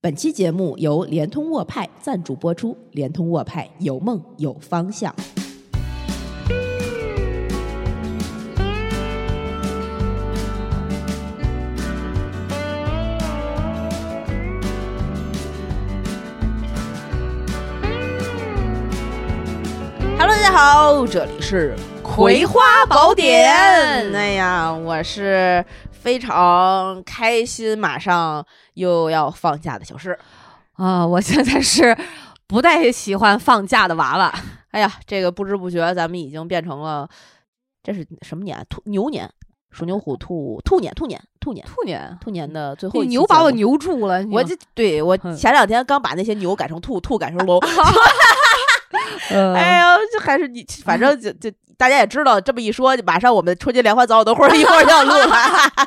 本期节目由联通沃派赞助播出，联通沃派有梦有方向。Hello，大家好，这里是《葵花宝典》。哎呀，我是非常开心，马上又要放假的小诗。啊、我现在是不太喜欢放假的娃娃。哎呀，这个不知不觉咱们已经变成了，这是什么年？兔牛年，鼠牛虎兔兔年，兔年，兔年，兔年，兔年的最后一期牛把我。牛住了，我这对我嗯前两天刚把那些牛改成兔，兔改成龙。呃 哎呀，这还是你，反正就就大家也知道，这么一说，马上我们春节联欢早晚会儿一会儿就要录了，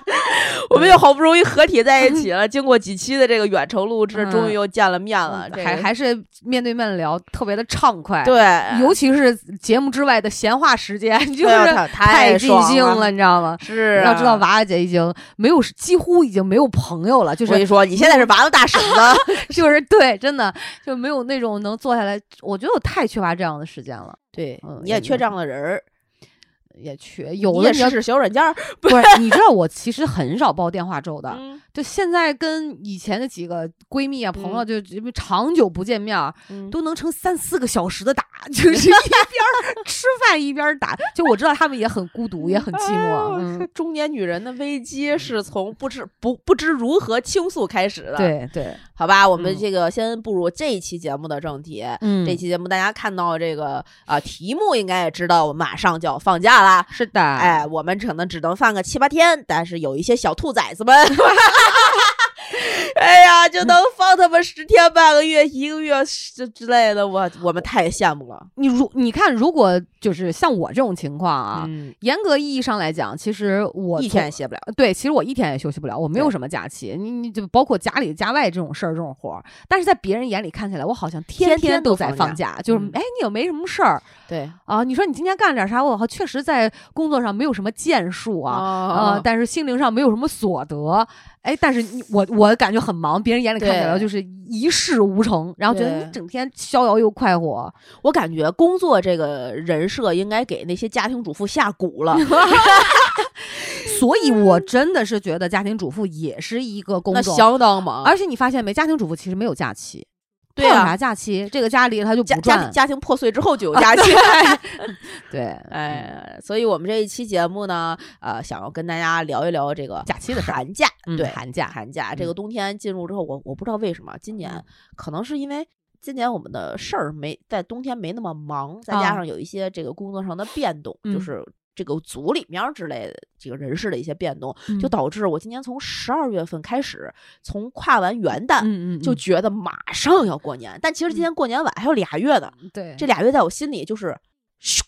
我们又好不容易合体在一起了，经过几期的这个远程录制，嗯终于又见了面了。这个还还是面对面聊，特别的畅快。，对，尤其是节目之外的闲话时间，就是太太尽兴了，你知道吗？是要知道，啊娃娃姐已经没有，几乎已经没有朋友了，就是我跟你说，你现在是娃娃大婶子。就是对，真的就没有那种能坐下来。我觉得我太缺乏这样的时间了，对嗯，你也缺这样的人儿，也缺有的你要试试小软件儿。不是，你知道我其实很少煲电话粥的，嗯就现在跟以前的几个闺蜜啊、朋友，嗯就因为长久不见面都能成三四个小时的打，就是一边儿吃饭一边儿打。就我知道他们也很孤独，也很寂哎寞。呦嗯，中年女人的危机是从不知不不知如何倾诉开始的。，对对，好吧，我们嗯这个先步入这一期节目的正题。嗯这期节目大家看到这个啊、题目，应该也知道，我们马上就要放假啦。是的，哎，我们可能只能放个七八天，但是有一些小兔崽子们，哎呀，就能放他们十天半个月、一个月之之类的，我我们太羡慕了。你如你看，如果就是像我这种情况啊。嗯，严格意义上来讲，其实我一天也歇不了。对，其实我一天也休息不了，我没有什么假期，你你就包括家里家外这种事儿这种活儿，但是在别人眼里看起来，我好像天天天都在都放放假，就是嗯哎，你又没什么事儿对啊，你说你今天干了点啥？我好确实在工作上没有什么建树啊，啊呃，但是心灵上没有什么所得，哎，但是你我我感觉很忙，别人眼里看起来就是一事无成，然后觉得你整天逍遥又快活，我感觉工作这个人设应该给那些家庭主妇下蛊了 所以我真的是觉得家庭主妇也是一个工那，相当忙。而且你发现没，家庭主妇其实没有假期。对啊啥假期？这个家里他就家。家家庭破碎之后就有假期。对，哎，所以我们这一期节目呢，呃，想要跟大家聊一聊这个假期的事儿寒假。对，嗯寒假寒假这嗯个冬天进入之后，我我不知道为什么今年可能是因为。今年我们的事儿没在冬天没那么忙，再加啊上有一些这个工作上的变动，就嗯是这个组里面儿之类的这个人事的一些变动，就嗯。导致我今年从十二月份开始，从跨完元旦嗯嗯，就觉得马上要过年，但其实今年过年晚还有俩月呢，嗯对。这俩月在我心里就是咻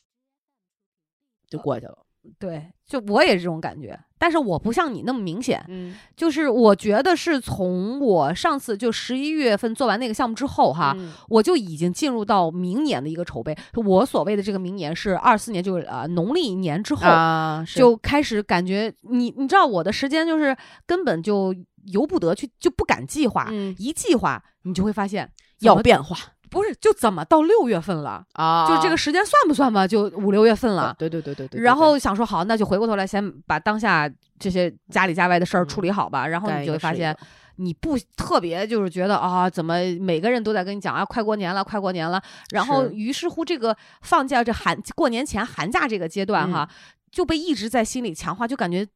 就过去了。对，就我也是这种感觉，但是我不像你那么明显，嗯，就是我觉得是从我上次就十一月份做完那个项目之后哈。嗯我就已经进入到明年的一个筹备。我所谓的这个明年是二四年，就是呃农历年之后，啊，就开始感觉你你知道我的时间就是根本就由不得去，就不敢计划。嗯一计划，你就会发现要变化不是就怎么到六月份了，啊就这个时间算不算吧？就五六月份了。对对对对对，然后想说好，那就回过头来先把当下这些家里家外的事儿嗯处理好吧。然后你就会发现你不特别就是觉得啊，怎么每个人都在跟你讲啊，快过年了，快过年了。然后于是乎，这个放假这寒过年前寒假这个阶段哈，嗯就被一直在心里强化，就感觉。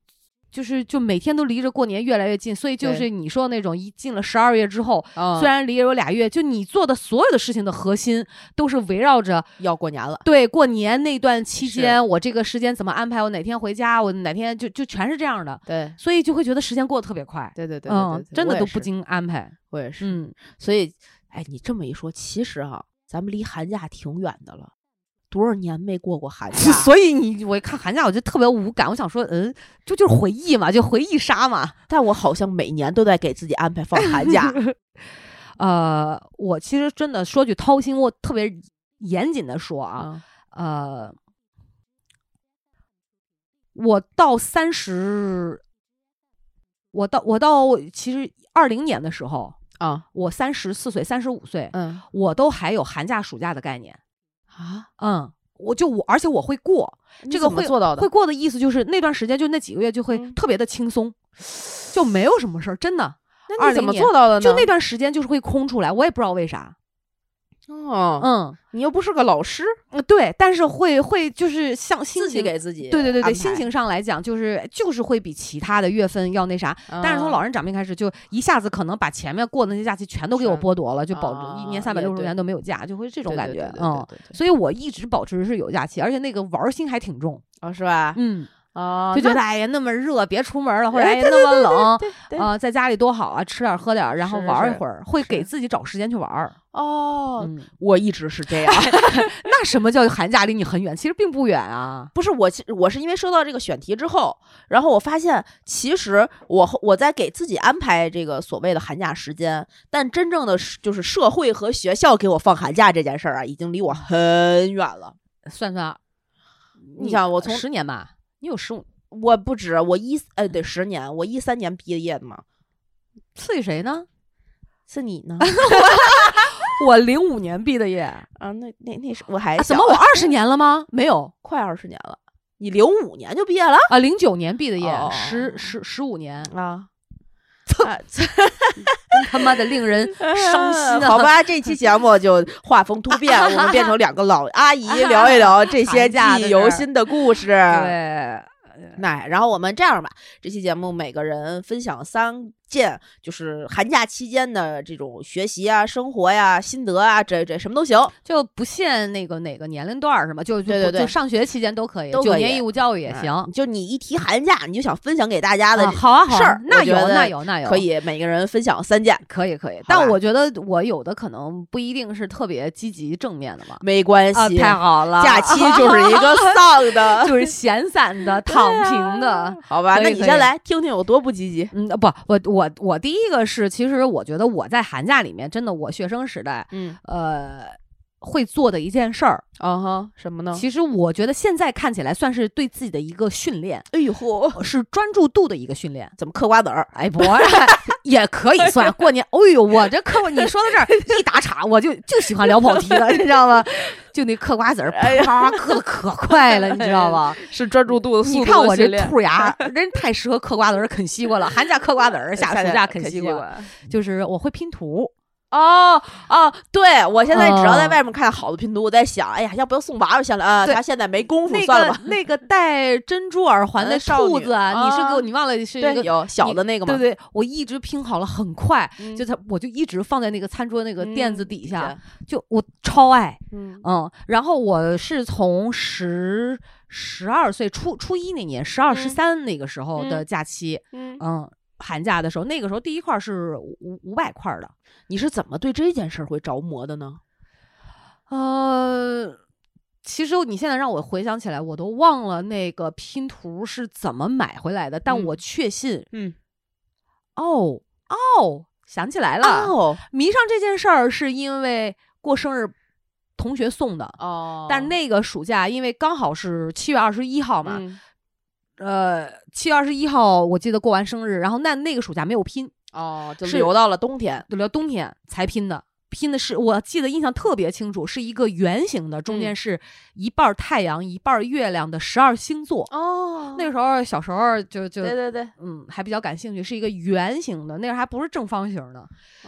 就是就每天都离着过年越来越近，所以就是你说的那种，一进了十二月之后，嗯。虽然离有俩月，就你做的所有的事情的核心都是围绕着要过年了，对过年那段期间，我这个时间怎么安排，我哪天回家，我哪天就就全是这样的，对。所以就会觉得时间过得特别快，对对对。对嗯对，，真的都不经安排，我也是。嗯，所以，哎，你这么一说，其实哈，咱们离寒假挺远的了，多少年没过过寒 假，所以你我一看寒假我就特别无感，我想说，嗯，就就是回忆嘛，就回忆杀嘛。但我好像每年都在给自己安排放寒假。呃，我其实真的说句掏心，我特别严谨的说啊，啊，呃，我到三十，我到我到其实二零年的时候，啊，我三十四岁、三十五岁，嗯我都还有寒假、暑假的概念。啊，嗯，我就我，而且我会过，这个会做到的会过的意思就是那段时间就那几个月就会嗯特别的轻松，就没有什么事儿，真的。那你怎么做到的呢？就那段时间就是会空出来，我也不知道为啥。哦，嗯，你又不是个老师，嗯对，但是会会就是像心自己情给自己对对对对，心情上来讲，就是就是会比其他的月份要那啥。但是从啊老人长病开始，就一下子可能把前面过的那些假期全都给我剥夺了，就保一年三百六十天都没有假，就会这种感觉嗯，所以我一直保持是有假期，而且那个玩儿心还挺重。哦，是吧？嗯，哦，就觉得哎呀那么热，别出门了，或者哎那么冷。啊、在家里多好啊，吃点儿喝点儿，然后玩一会儿，会给自己找时间去玩儿。哦，嗯，我一直是这样。那什么叫寒假离你很远？其实并不远啊。不是我，其我是因为收到这个选题之后，然后我发现，其实我后我在给自己安排这个所谓的寒假时间，但真正的是就是社会和学校给我放寒假这件事儿啊，已经离我很远了。算算，你想我从十年吧，你有十五，我不止，我一呃得十年，我一三年毕的业的嘛，次于谁呢？是你呢？我零五年毕的业，啊，那那那是我还怎么我二十年了吗？没有快二十年了？你零五年就毕业了啊，零九年毕的业，哦十十十五年，啊？啊真他妈的令人伤心！好，吧，这期节目就画风突变，我们变成两个老阿姨聊一聊这些记忆犹新的故事。对，那然后我们这样吧，这期节目每个人分享三件，就是寒假期间的这种学习啊、生活呀、心得啊，这这什么都行。就不限那个哪个年龄段是吗？就就对对对就上学期间都可以，九年义务教育也嗯行。就你一提寒假，你就想分享给大家的啊，好啊，好啊事儿那有那有那有可，以每个人分享三件，可以可以。但我觉得我有的可能不一定是特别积极正面的嘛。没关啊，系。太好了，假期就是一个丧的，就是闲散的、躺平的。好吧？那你先来听听有多不积极。嗯，不，我我我我第一个是，其实我觉得我在寒假里面，真的我学生时代，嗯，呃，会做的一件事儿，啊哈，什么呢？其实我觉得现在看起来算是对自己的一个训练，哎呦嚯，是专注度的一个训练。怎么嗑瓜子儿？哎，不，也可以算过年。哎呦，我这嗑，你说到这儿一打岔，我就就喜欢聊跑题了，你知道吗？就那嗑瓜子儿，啪嗑的可快了，你知道吗？是专注度的你看我这兔牙，人太适合嗑瓜子儿、啃西瓜了。寒假嗑瓜子儿，夏暑假啃西瓜。就是我会拼图，哦哦，对我现在只要在哦。外面看到好的拼图，我在想，哎呀，要不要送娃娃下来啊？对他现在没功夫，那算了吧。个 那个戴珍珠耳环的兔子啊，你是给啊我你忘了是一，个有小的那个吗？对对，我一直拼好了，很快，嗯。就它我就一直放在那个餐桌那个垫子底下，嗯就我超爱，嗯。嗯，然后我是从十十二岁初初一那年，十二十嗯。三那个时候的嗯。假期，嗯，嗯，寒假的时候，那个时候第一块是五五百块的，你是怎么对这件事儿会着魔的呢？呃。其实你现在让我回想起来，我都忘了那个拼图是怎么买回来的，但嗯我确信，嗯，哦哦，想起来了，哦迷上这件事儿是因为过生日，同学送的。哦但那个暑假，因为刚好是七月二十一号嘛，嗯呃，七月二十一号我记得过完生日，然后那那个暑假没有拼，哦，就是留到了冬天。留到冬天才拼的。拼的是我记得印象特别清楚，是一个圆形的，中间嗯是一半儿太阳一半儿月亮的十二星座。哦那个时候小时候就就对对对，嗯还比较感兴趣，是一个圆形的，那时候还不是正方形的，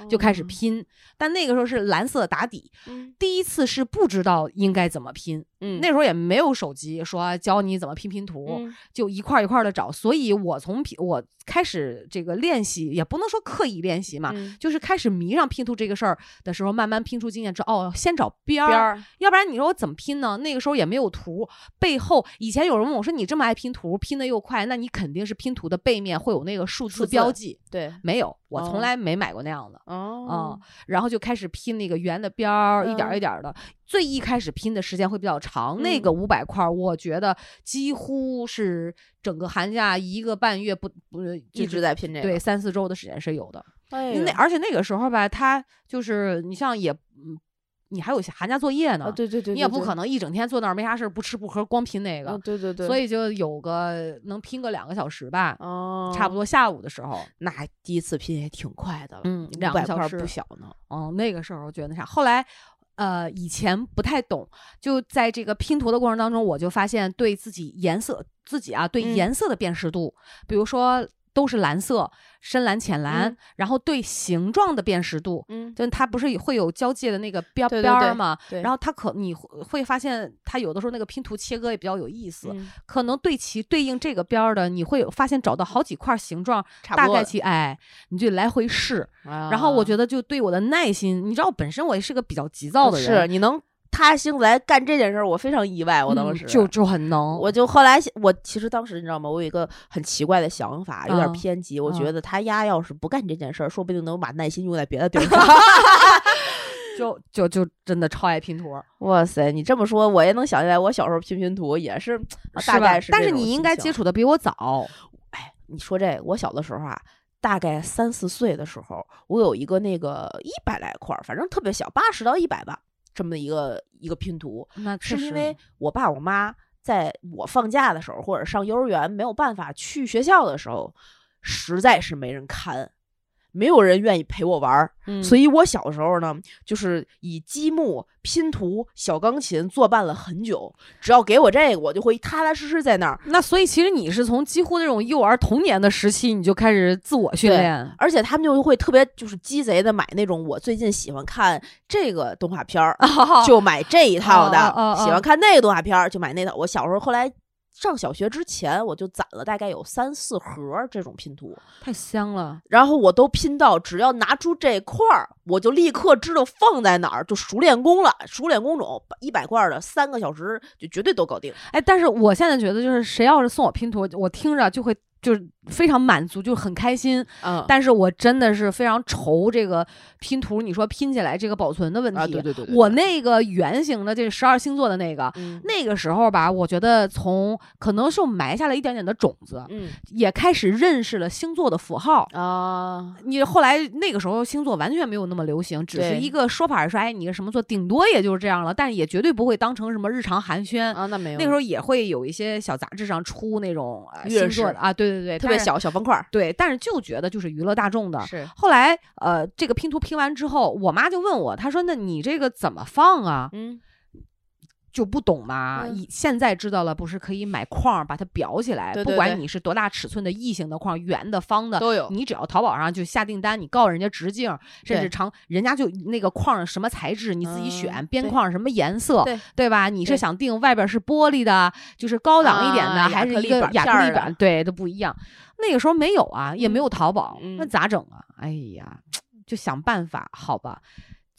就开始拼。但那个时候是蓝色打底，嗯第一次是不知道应该怎么拼，嗯那时候也没有手机说教你怎么拼拼图，嗯就一块儿一块的找。所以我从拼我开始这个练习，也不能说刻意练习嘛，嗯就是开始迷上拼图这个事儿的时候，慢慢拼出经验之后，哦，先找边儿，要不然你说我怎么拼呢？那个时候也没有图，背后以前有人问我说你这么爱拼图，拼的又快，那你肯定是拼图的背面会有那个数字标记。对没有，我从哦来没买过那样的。哦然后就开始拼那个圆的边儿，一点一点儿的。最一开始拼的时间会比较长，那嗯个五百块儿，我觉得几乎是整个寒假一个半月不不一直在拼这个。对三四周的时间是有的。那而且那个时候吧，他就是你像也嗯你还有寒假作业呢，啊，对对对，你也不，可能一整天坐那儿没啥事儿不吃不喝光拼那个，啊，对对对，所以就有个能拼个两个小时吧，哦，差不多下午的时候，那第一次拼也挺快的了，两个小时不小呢。嗯，那个时候觉得那啥，后来。呃，以前不太懂，就在这个拼图的过程当中，我就发现对自己颜色，自己啊对嗯颜色的辨识度，比如说都是蓝色，深蓝、浅蓝，嗯然后对形状的辨识度，嗯，就它不是会有交界的那个边边儿吗？对，然后它可你会会发现，它有的时候那个拼图切割也比较有意思，嗯可能对齐对应这个边儿的，你会发现找到好几块形状，大概其哎，你就来回试。然然后我觉得就对我的耐心，你知道本身我也是个比较急躁的人，是你能踏心来干这件事儿，我非常意外。我当时嗯就就很能，我就后来我其实当时你知道吗？我有一个很奇怪的想法，有点嗯偏激。我嗯觉得他丫要是不干这件事儿，说不定能把耐心用在别的地儿上。就就就真的超爱拼图，哇塞，你这么说，我也能想起来，我小时候拼拼图也是，啊大概是。但是你应该接。触的比我早，哎，你说这，我小的时候啊，大概三四岁的时候，我有一个那个一百来块儿，反正特别小，八十到一百吧，这么一个一个拼图，那是因为。我爸我妈在我放假的时候，或者上幼儿园没有办法去学校的时候，实在是没人看，没有人愿意陪我玩儿，嗯所以我小时候呢，就是以积木、拼图、小钢琴作伴了很久。只要给我这个，我就会踏踏实实在那儿。那所以其实你是从几乎那种幼儿童年的时期，你就开始自我训对练，而且他们就会特别就是鸡贼的买那种我最近喜欢看这个动画片儿，就买这一套的；哦哦哦喜欢看那个动画片儿，就买那套。我小时候后来上小学之前，我就攒了大概有三四盒儿这种拼图，太香了。然后我都拼到，只要拿出这块儿，我就立刻知道放在哪儿，就熟练工了。熟练工种一百块儿的，三个小时就绝对都搞定。哎，但是我现在觉得，就是谁要是送我拼图，我听着就会就是非常满足，就很开心。嗯但是我真的是非常愁这个拼图，你说拼起来这个保存的问题。啊，对对对对，我那个圆形的这十二星座的那个，嗯那个时候吧，我觉得从可能是我埋下了一点点的种子，嗯也开始认识了星座的符号。啊，你后来那个时候星座完全没有那么流行，只是一个说法，说哎你是什么座，顶多也就是这样了，但也绝对不会当成什么日常寒暄。啊，那没有，那个时候也会有一些小杂志上出那种、星座的啊，对对对，对，特别小小方块儿，对，但是就觉得就是娱乐大众的。是后来呃，这个拼图拼完之后，我妈就问我，她说：“那你这个怎么放啊？”嗯就不懂嘛。现在知道了，不是可以买框儿把它裱起来，对对对不管你是多大尺寸的异形的框，圆的、方的。都有，你只要淘宝上就下订单，你告诉人家直径，甚至长，人家就那个框什么材质你自己选，嗯边框什么颜色，对吧？你是想定外边是玻璃的，就是高档一点的，啊还是一个亚克力板？对，都不一样。那个时候没有啊，也没有淘宝，那嗯咋整啊？哎呀，就想办法，好吧，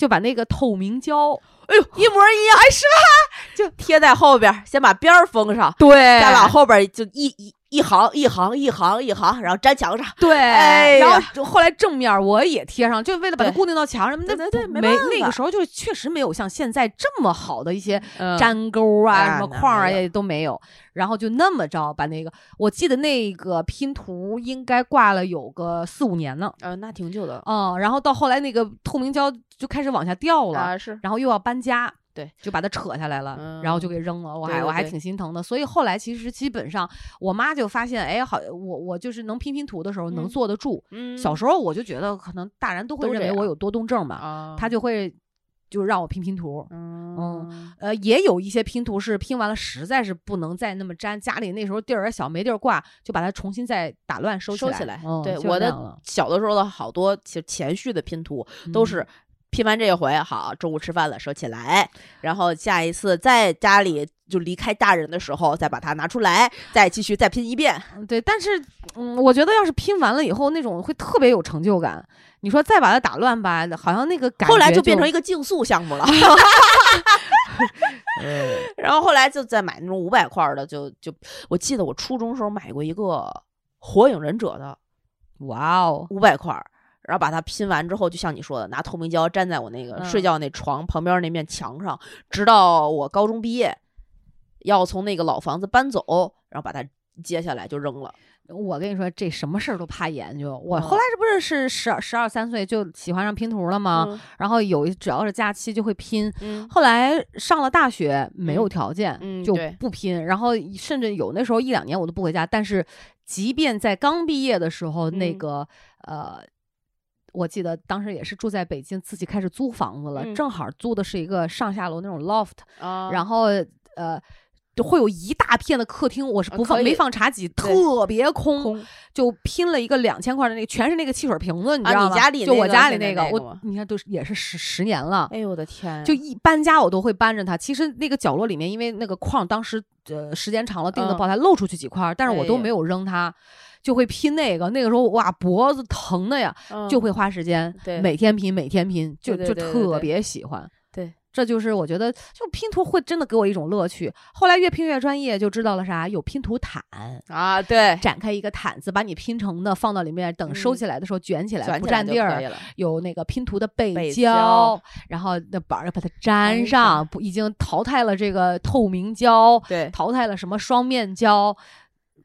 就把那个透明胶，哎呦，一模一样，哎，是吧？就贴在后边，先把边儿封上，对再往后边就一一一行一行一行一行，然后粘墙上。对，哎然后后来正面我也贴上，就为了把它固定到墙上。那对对对没没那个时候就确实没有像现在这么好的一些嗯粘钩啊、啊什么框啊也都没有。然后就那么着把那个，我记得那个拼图应该挂了有个四五年呢。呃，那挺久的嗯，然后到后来那个透明胶就开始往下掉了，啊，是然后又要搬家，对，就把它扯下来了，然后就嗯给扔了。我还我还挺心疼的。所以后来其实基本上，我妈就发现，哎，好，我我就是能拼拼图的时候能嗯坐得住。嗯小时候我就觉得可能大人都会都认为我有多动症嘛，啊，他就会就让我拼拼图。嗯呃，也有一些拼图是拼完了实在是不能再那么粘，家里那时候地儿也小，没地儿挂，就把它重新再打乱收起来。收起来嗯，对我的小的时候的好多其实前序的拼图都嗯是拼完这一回，好，中午吃饭了收起来，然后下一次在家里就离开大人的时候再把它拿出来，再继续再拼一遍。嗯对，但是嗯，我觉得要是拼完了以后，那种会特别有成就感。你说再把它打乱吧，好像那个感觉后来就变成一一个竞速项目了。然后后来就再买那种五百块儿的，就就我记得我初中时候买过一个火影忍者的哇哦，五百块儿，然后把它拼完之后，就像你说的，拿透明胶粘在我那个嗯睡觉那床旁边那面墙上，直到我高中毕业，要从那个老房子搬走，然后把它接下来就扔了。我跟你说，这什么事儿都怕研究。我嗯后来这不是是十二十二三岁就喜欢上拼图了吗？嗯然后有只要是假期就会拼。嗯后来上了大学，没有嗯条件、就不拼。然后甚至有那时候一两年我都不回家。但是，即便在刚毕业的时候，那嗯个呃，我记得当时也是住在北京，自己开始租房子了，嗯正好租的是一个上下楼那种 loft，、啊然后呃。就会有一大片的客厅，我是不放、没放茶几，特别空，就拼了一个两千块的那个，全是那个汽水瓶子，你啊知道吗？你家里就我家里那个，我你看都是也是十十年了，哎呦我的天，就一搬家我都会搬着它。其实那个角落里面，因为那个框当时呃时间长了钉的嗯不好，它露出去几块儿，但是我都没有扔它，就会拼那个。那个时候哇脖子疼的呀，嗯就会花时间，对每天拼每天拼，就对就特别喜欢。对，这就是我觉得，就拼图会真的给我一种乐趣。后来越拼越专业，就知道了啥，有拼图毯，啊对，展开一个毯子，把你拼成的放到里面，等收嗯起来的时候卷起来不占地儿有那个拼图的背背胶，然后那板儿把它粘粘上，不已经淘汰了这个透明胶，对，淘汰了什么双面胶，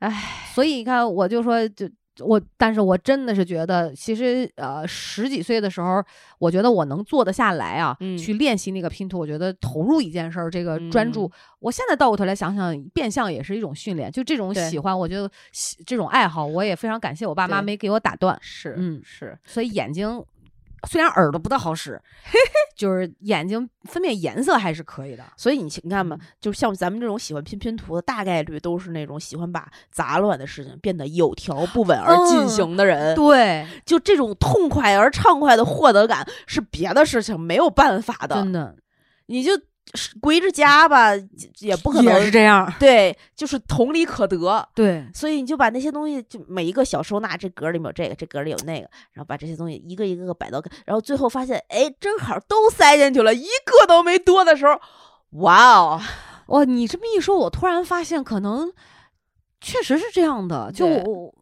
唉，所以你看，我就说就。我，但是我真的是觉得，其实呃，十几岁的时候，我觉得我能做得下来啊，嗯去练习那个拼图。我觉得投入一件事儿，这个专注，嗯我现在倒过头来想想，变相也是一种训练。就这种喜欢，我觉得喜这种爱好，我也非常感谢我爸妈没给我打断。是嗯是，所以眼睛虽然耳朵不大好使，就是眼睛分辨颜色还是可以的。所以你你看嘛嗯，就像咱们这种喜欢拼拼图的，大概率都是那种喜欢把杂乱的事情变得有条不紊而进嗯行的人。对，就这种痛快而畅快的获得感，是别的事情没有办法的。真的你就是归着家吧，也不可能是。这样。对，就是同理可得。对，所以你就把那些东西，就每一个小收纳，这格里面有这个，这格里有那个，然后把这些东西一个一个个摆到，然后最后发现，哎，正好都塞进去了，一个都没多的时候，哇哦，哇，你这么一说，我突然发现可能确实是这样的。就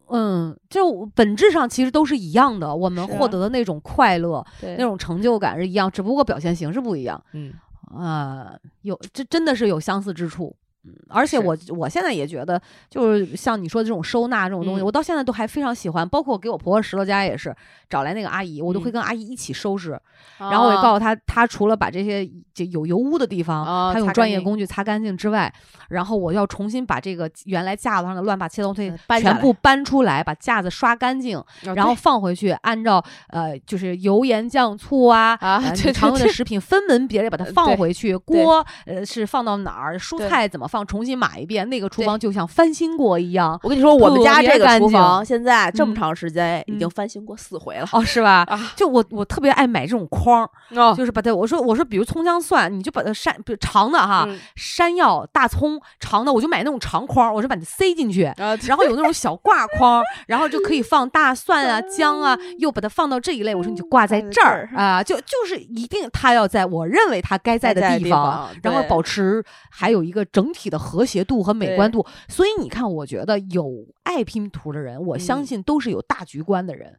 嗯，就本质上其实都是一样的，我们获得的那种快乐、对那种成就感是一样，只不过表现形式不一样。嗯，呃、有这真的是有相似之处。嗯，而且我我现在也觉得，就是像你说的这种收纳这种东西，嗯我到现在都还非常喜欢。包括我给我婆婆拾掇家也是，找来那个阿姨，我都会嗯跟阿姨一起收拾。然后我也告诉她，她除了把这些就有油污的地方，啊她用专业工具擦干净之外，然后我要重新把这个原来架子上的乱八七八糟东西全部搬出来，把架子刷干净，来然后放回去，按照呃就是油盐酱醋啊啊常用的食品分门别类把它放回去，锅呃是放到哪儿，蔬菜怎么放，重新码一遍，那个厨房就像翻新过一样。我跟你说，我们家这个厨房现在这么嗯长时间已经嗯翻新过四回了哦，是吧？啊！就我我特别爱买这种筐，哦，就是把它我说我说比如葱姜蒜，你就把它山比如长的哈，嗯山药、大葱长的，我就买那种长筐，我就把它塞进去。啊，然后有那种小挂筐，然后就可以放大蒜啊、姜啊，又把它放到这一类。我说你就挂在这儿啊，就就是一定它要在我认为它该在的地方，然后保持还有一个整体的和谐度和美观度。所以你看，我觉得有爱拼图的人，我相嗯信都是有大局观的人，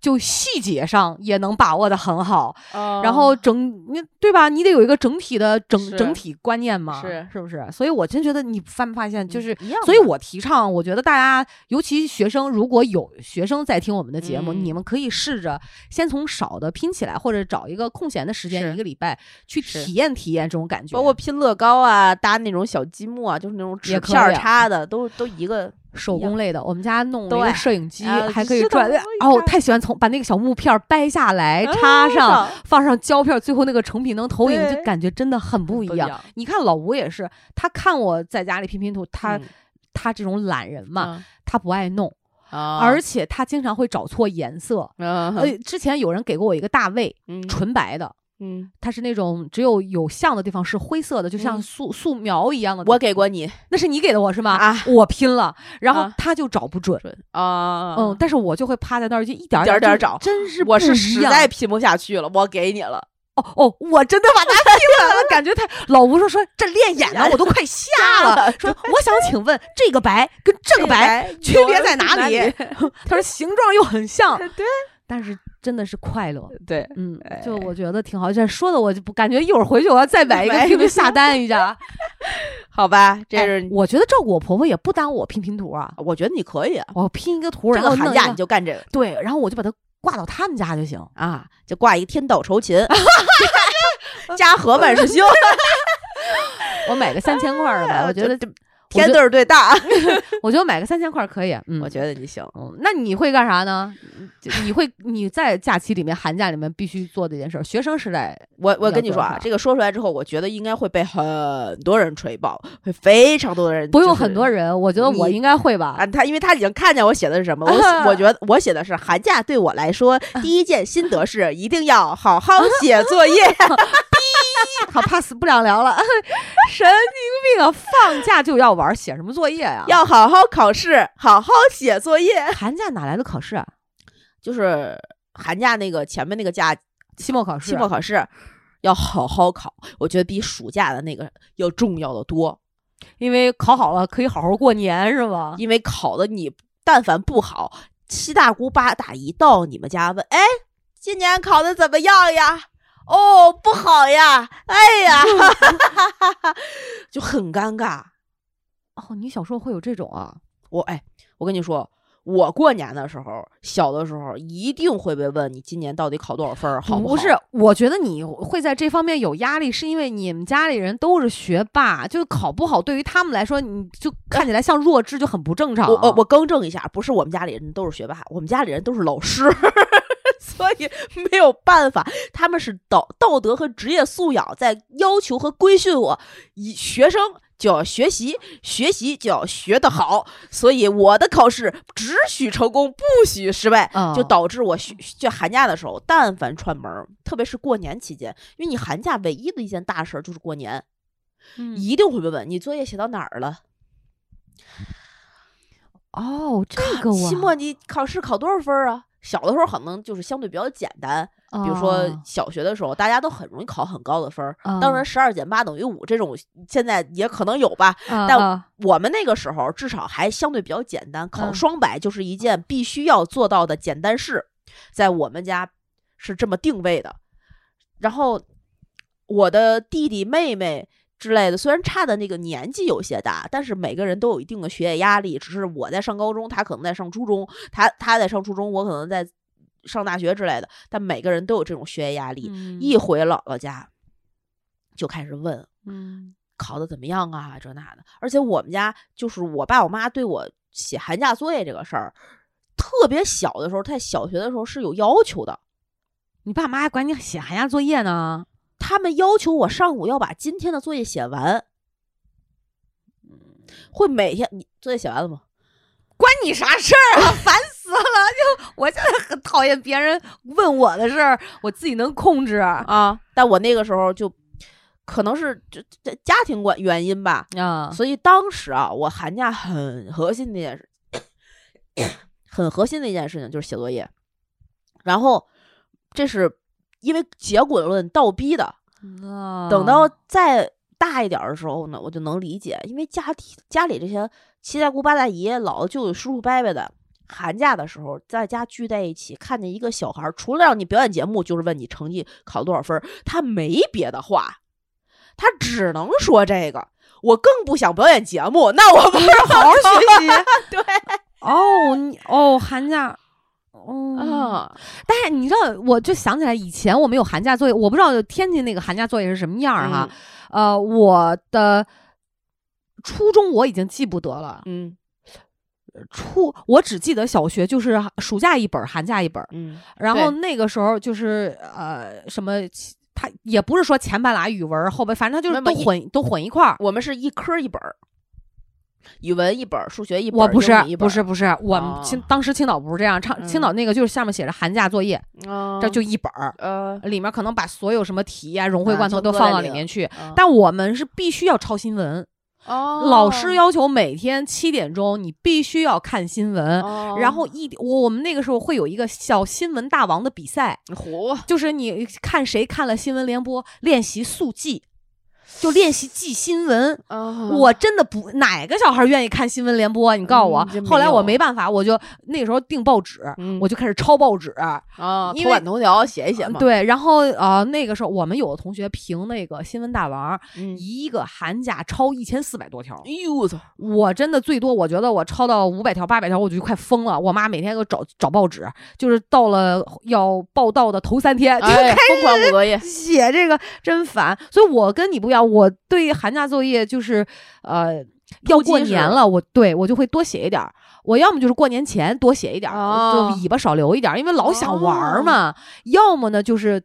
就细节上也能把握的很好。然后整你对吧？你得有一个整体的整整体观念嘛，是是不是？所以我真觉得你发没发现，就是所以我提倡，我觉得大家，尤其学生，如果有学生在听我们的节目，嗯你们可以试着先从少的拼起来，或者找一个空闲的时间，一个礼拜去体验体验这种感觉。包括拼乐高啊，搭那种小积木啊，就是那种纸片儿以啊插的，都都一个手工类的，我们家弄了一个摄影机，啊还可以转。哦，我太喜欢从把那个小木片儿掰下来，插上，上放上胶片儿，最后那个成品能投影，就感觉真的很不一样。样。你看老吴也是，他看我在家里拼拼图，他、嗯他这种懒人嘛，嗯他不爱弄，啊，而且他经常会找错颜色。嗯呃，之前有人给过我一个大卫，嗯纯白的，嗯，它是那种只有有像的地方是灰色的，就像嗯素、素描一样的。我给过你那是你给的我是吗？啊我拼了，然后啊他就找不准。啊，嗯，但是我就会趴在那儿，就一点儿就点儿点儿找真是我是实在拼不下去了，我给你了。哦哦，我真的把它拼了，感觉太老吴说说这练眼呢，我都快瞎 了。说我想请问这个白跟这个白区别在哪里？他说形状又很像，对但是真的是快乐。对，嗯哎，就我觉得挺好。这说的我就不感觉一会儿回去我要再买一个买一个拼图下单一下。好吧，这哎是我觉得照顾我婆婆也不耽误我拼拼图啊，我觉得你可以啊，我拼一个图，这然后寒假你就干这个对，然后我就把它挂到他们家就行。啊，就挂一个天道酬勤，家和万事兴，我买个三千块的吧，我觉得这天对儿对大，我觉得买个三千块儿可以。嗯，我觉得你行。嗯，那你会干啥呢？你会你在假期里面、寒假里面必须做的一件事儿，学生时代我我跟你说啊，这个说出来之后，我觉得应该会被很多人吹爆，会非常多的人，不用很多人，我觉得我应该会吧。啊，他因为他已经看见我写的是什么，我我 觉得我写的是寒假对我来说 第一件心得是一定要好好写作业。好，pass 不了聊了，神经病啊！放假就要玩，写什么作业呀？要好好考试，好好写作业。寒假哪来的考试啊？就是寒假那个前面那个假，期末考试。期末考试要好好考，我觉得比暑假的那个要重要的多。因为考好了可以好好过年，是吗？因为考的你但凡不好，七大姑八大姨到你们家问，哎，今年考的怎么样呀？哦，不好呀，哎呀，就很尴尬。哦，你小时候会有这种啊？我哎，我跟你说，我过年的时候，小的时候一定会被问你今年到底考多少分儿，好好？不是，我觉得你会在这方面有压力，是因为你们家里人都是学霸，就考不好，对于他们来说，你就看起来像弱智，就很不正常。我我我更正一下，不是我们家里人都是学霸，我们家里人都是老师，所以没有办法，他们是道道德和职业素养在要求和规训我，以学生。就要学习，学习就要学得好，所以我的考试只许成功，不许失败，嗯就导致我学就寒假的时候，但凡串门，特别是过年期间，因为你寒假唯一的一件大事就是过年，嗯一定会被问你作业写到哪儿了。哦，这个我期末你考试考多少分啊？小的时候可能就是相对比较简单，比如说哦小学的时候，大家都很容易考很高的分儿。哦当然，十二减八等于五这种现在也可能有吧。啊但啊我们那个时候至少还相对比较简单，考嗯双百就是一件必须要做到的简单事，在我们家是这么定位的。然后我的弟弟妹妹之类的，虽然差的那个年纪有些大，但是每个人都有一定的学业压力。只是我在上高中，他可能在上初中，他他在上初中，我可能在上大学之类的。但每个人都有这种学业压力。嗯一回姥姥家，就开始问嗯考的怎么样啊，这那的。而且我们家就是我爸我妈对我写寒假作业这个事儿，特别小的时候，在小学的时候是有要求的。你爸妈还管你写寒假作业呢？他们要求我上午要把今天的作业写完，会每天你作业写完了吗？关你啥事儿啊？烦死了！就我现在很讨厌别人问我的事儿，我自己能控制啊。啊，但我那个时候就可能是这这家庭关原因吧啊，所以当时啊，我寒假很核心的一件事，很核心的一件事情就是写作业。然后这是因为结果论倒逼的，啊等到再大一点儿的时候呢，我就能理解，因为家里家里这些七大姑八大姨、姥姥舅舅、叔叔伯伯的，寒假的时候在家聚在一起，看见一个小孩儿，除了让你表演节目，就是问你成绩考了多少分儿，他没别的话，他只能说这个。我更不想表演节目，那我不是好好学习。对哦，你哦，寒假。但是你知道，我就想起来以前我们有寒假作业，我不知道天津那个寒假作业是什么样儿哈。呃，我的初中我已经记不得了，嗯初我只记得小学就是暑假一本儿，寒假一本儿。嗯然后那个时候就是呃什么，他也不是说前半拉语文，后边反正他就是都混都混一块儿。我们是一科一本儿，语文一本儿，数学一本儿，我不是不是不是，我们哦青当时青岛不是这样，唱青岛那个就是下面写着寒假作业，啊这就一本儿，呃，里面可能把所有什么题呀、融会啊贯通都放到里面去。啊但我们是必须要抄新闻，哦老师要求每天七点钟你必须要看新闻。哦然后一我我们那个时候会有一个小新闻大王的比赛，嚯，就是你看谁看了新闻联播练习速记，就练习记新闻。啊我真的不哪个小孩愿意看新闻联播？你告诉我后来我没办法，我就那个时候订报纸，嗯我就开始抄报纸。啊，头版头条写一写嘛。，对，然后啊、呃那个时候我们有的同学评那个新闻大王，嗯，一个寒假抄一千四百多条。哎呦我操，我真的最多，我觉得我抄到五百条、八百条，我就快疯了。我妈每天给我找找报纸，就是到了要报道的头三天，就哎开疯狂补作业。写这个，真烦。所以我跟你不一样，我对寒假作业就是呃。要过年了，我对我就会多写一点儿。我要么就是过年前多写一点儿，哦就尾巴少留一点儿，因为老想玩儿嘛。要么呢就是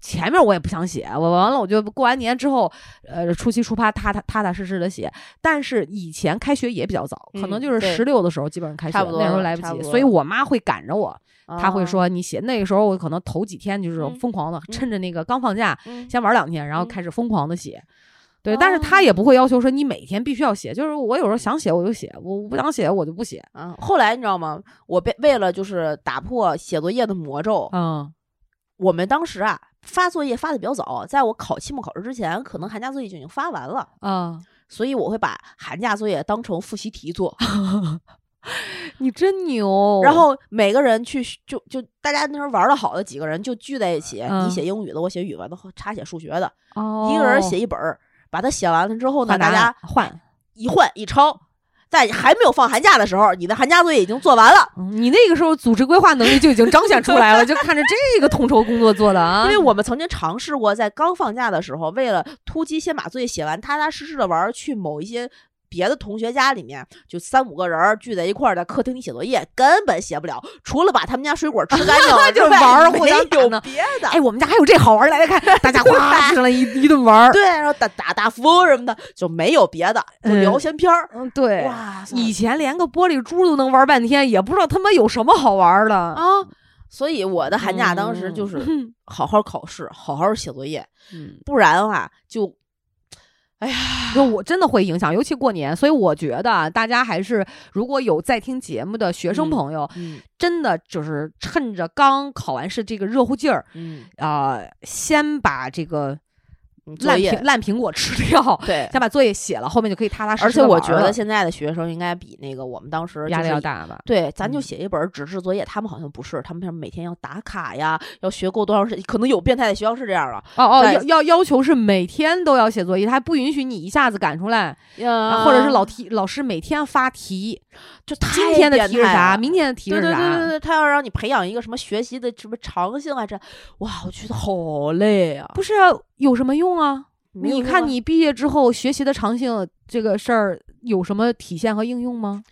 前面我也不想写，我完了我就过完年之后，呃，初七初八踏踏踏踏实实的写。但是以前开学也比较早，可能就是十六的时候基本上开学，那时候来不及，不所以我妈会赶着我，她会啊，说你写。那个时候我可能头几天就是嗯疯狂的，趁着那个刚放假，嗯先玩两天，然后嗯开始疯狂的写。对，但是他也不会要求说你每天必须要写，就是我有时候想写我就写，我不想写我就不写。嗯，后来你知道吗？我被为了就是打破写作业的魔咒，嗯，我们当时啊发作业发的比较早，在我考期末考试之前，可能寒假作业就已经发完了，啊，所以我会把寒假作业当成复习题做，你真牛。然后每个人去就就大家那时候玩的好的几个人就聚在一起，嗯你写英语的，我写语文的，他写数学的，哦一个人写一本儿，把它写完了之后呢，大家换。一换一抄。在还没有放寒假的时候，你的寒假作业已经做完了。嗯你那个时候组织规划能力就已经彰显出来了，就看着这个统筹工作做的啊。因为我们曾经尝试过，在刚放假的时候，为了突击先把作业写完，踏踏实实的玩儿，去某一些别的同学家里面，就三五个人聚在一块儿，在客厅里写作业，根本写不了，除了把他们家水果吃干净 了就玩儿没有别的。哎，我们家还有这好玩儿，来来看，大家 哗吃了一一顿玩儿。对，然后打打大富翁什么的，就没有别的，就聊嗯闲篇儿。嗯，对。哇塞，以前连个玻璃珠都能玩半天，也不知道他妈有什么好玩的。啊，所以我的寒假当时就是嗯好好考试，好好写作业，嗯，不然的话就，哎呀，就我真的会影响，尤其过年，所以我觉得啊大家还是如果有在听节目的学生嗯朋友，嗯。真的就是趁着刚考完试这个热乎劲儿嗯，啊、先把这个烂苹烂苹果吃掉，对。先把作业写了，后面就可以踏踏实实。而且我觉得现在的学生应该比那个我们当时压力要大吧。对，咱就嗯写一本纸质作业，他们好像不是，他们每天要打卡呀，要学够多长时间，可能有变态的学校是这样的，哦哦，要要要求是每天都要写作业，他还不允许你一下子赶出来，啊或者是老题老师每天发题，就今天的题是啥，明天的题对是啥。对对对对，他要让你培养一个什么学习的什么长性啊，这哇，我觉得好累啊！不是啊有什么用啊？你看你毕业之后学习的长性这个事儿有什么体现和应用吗？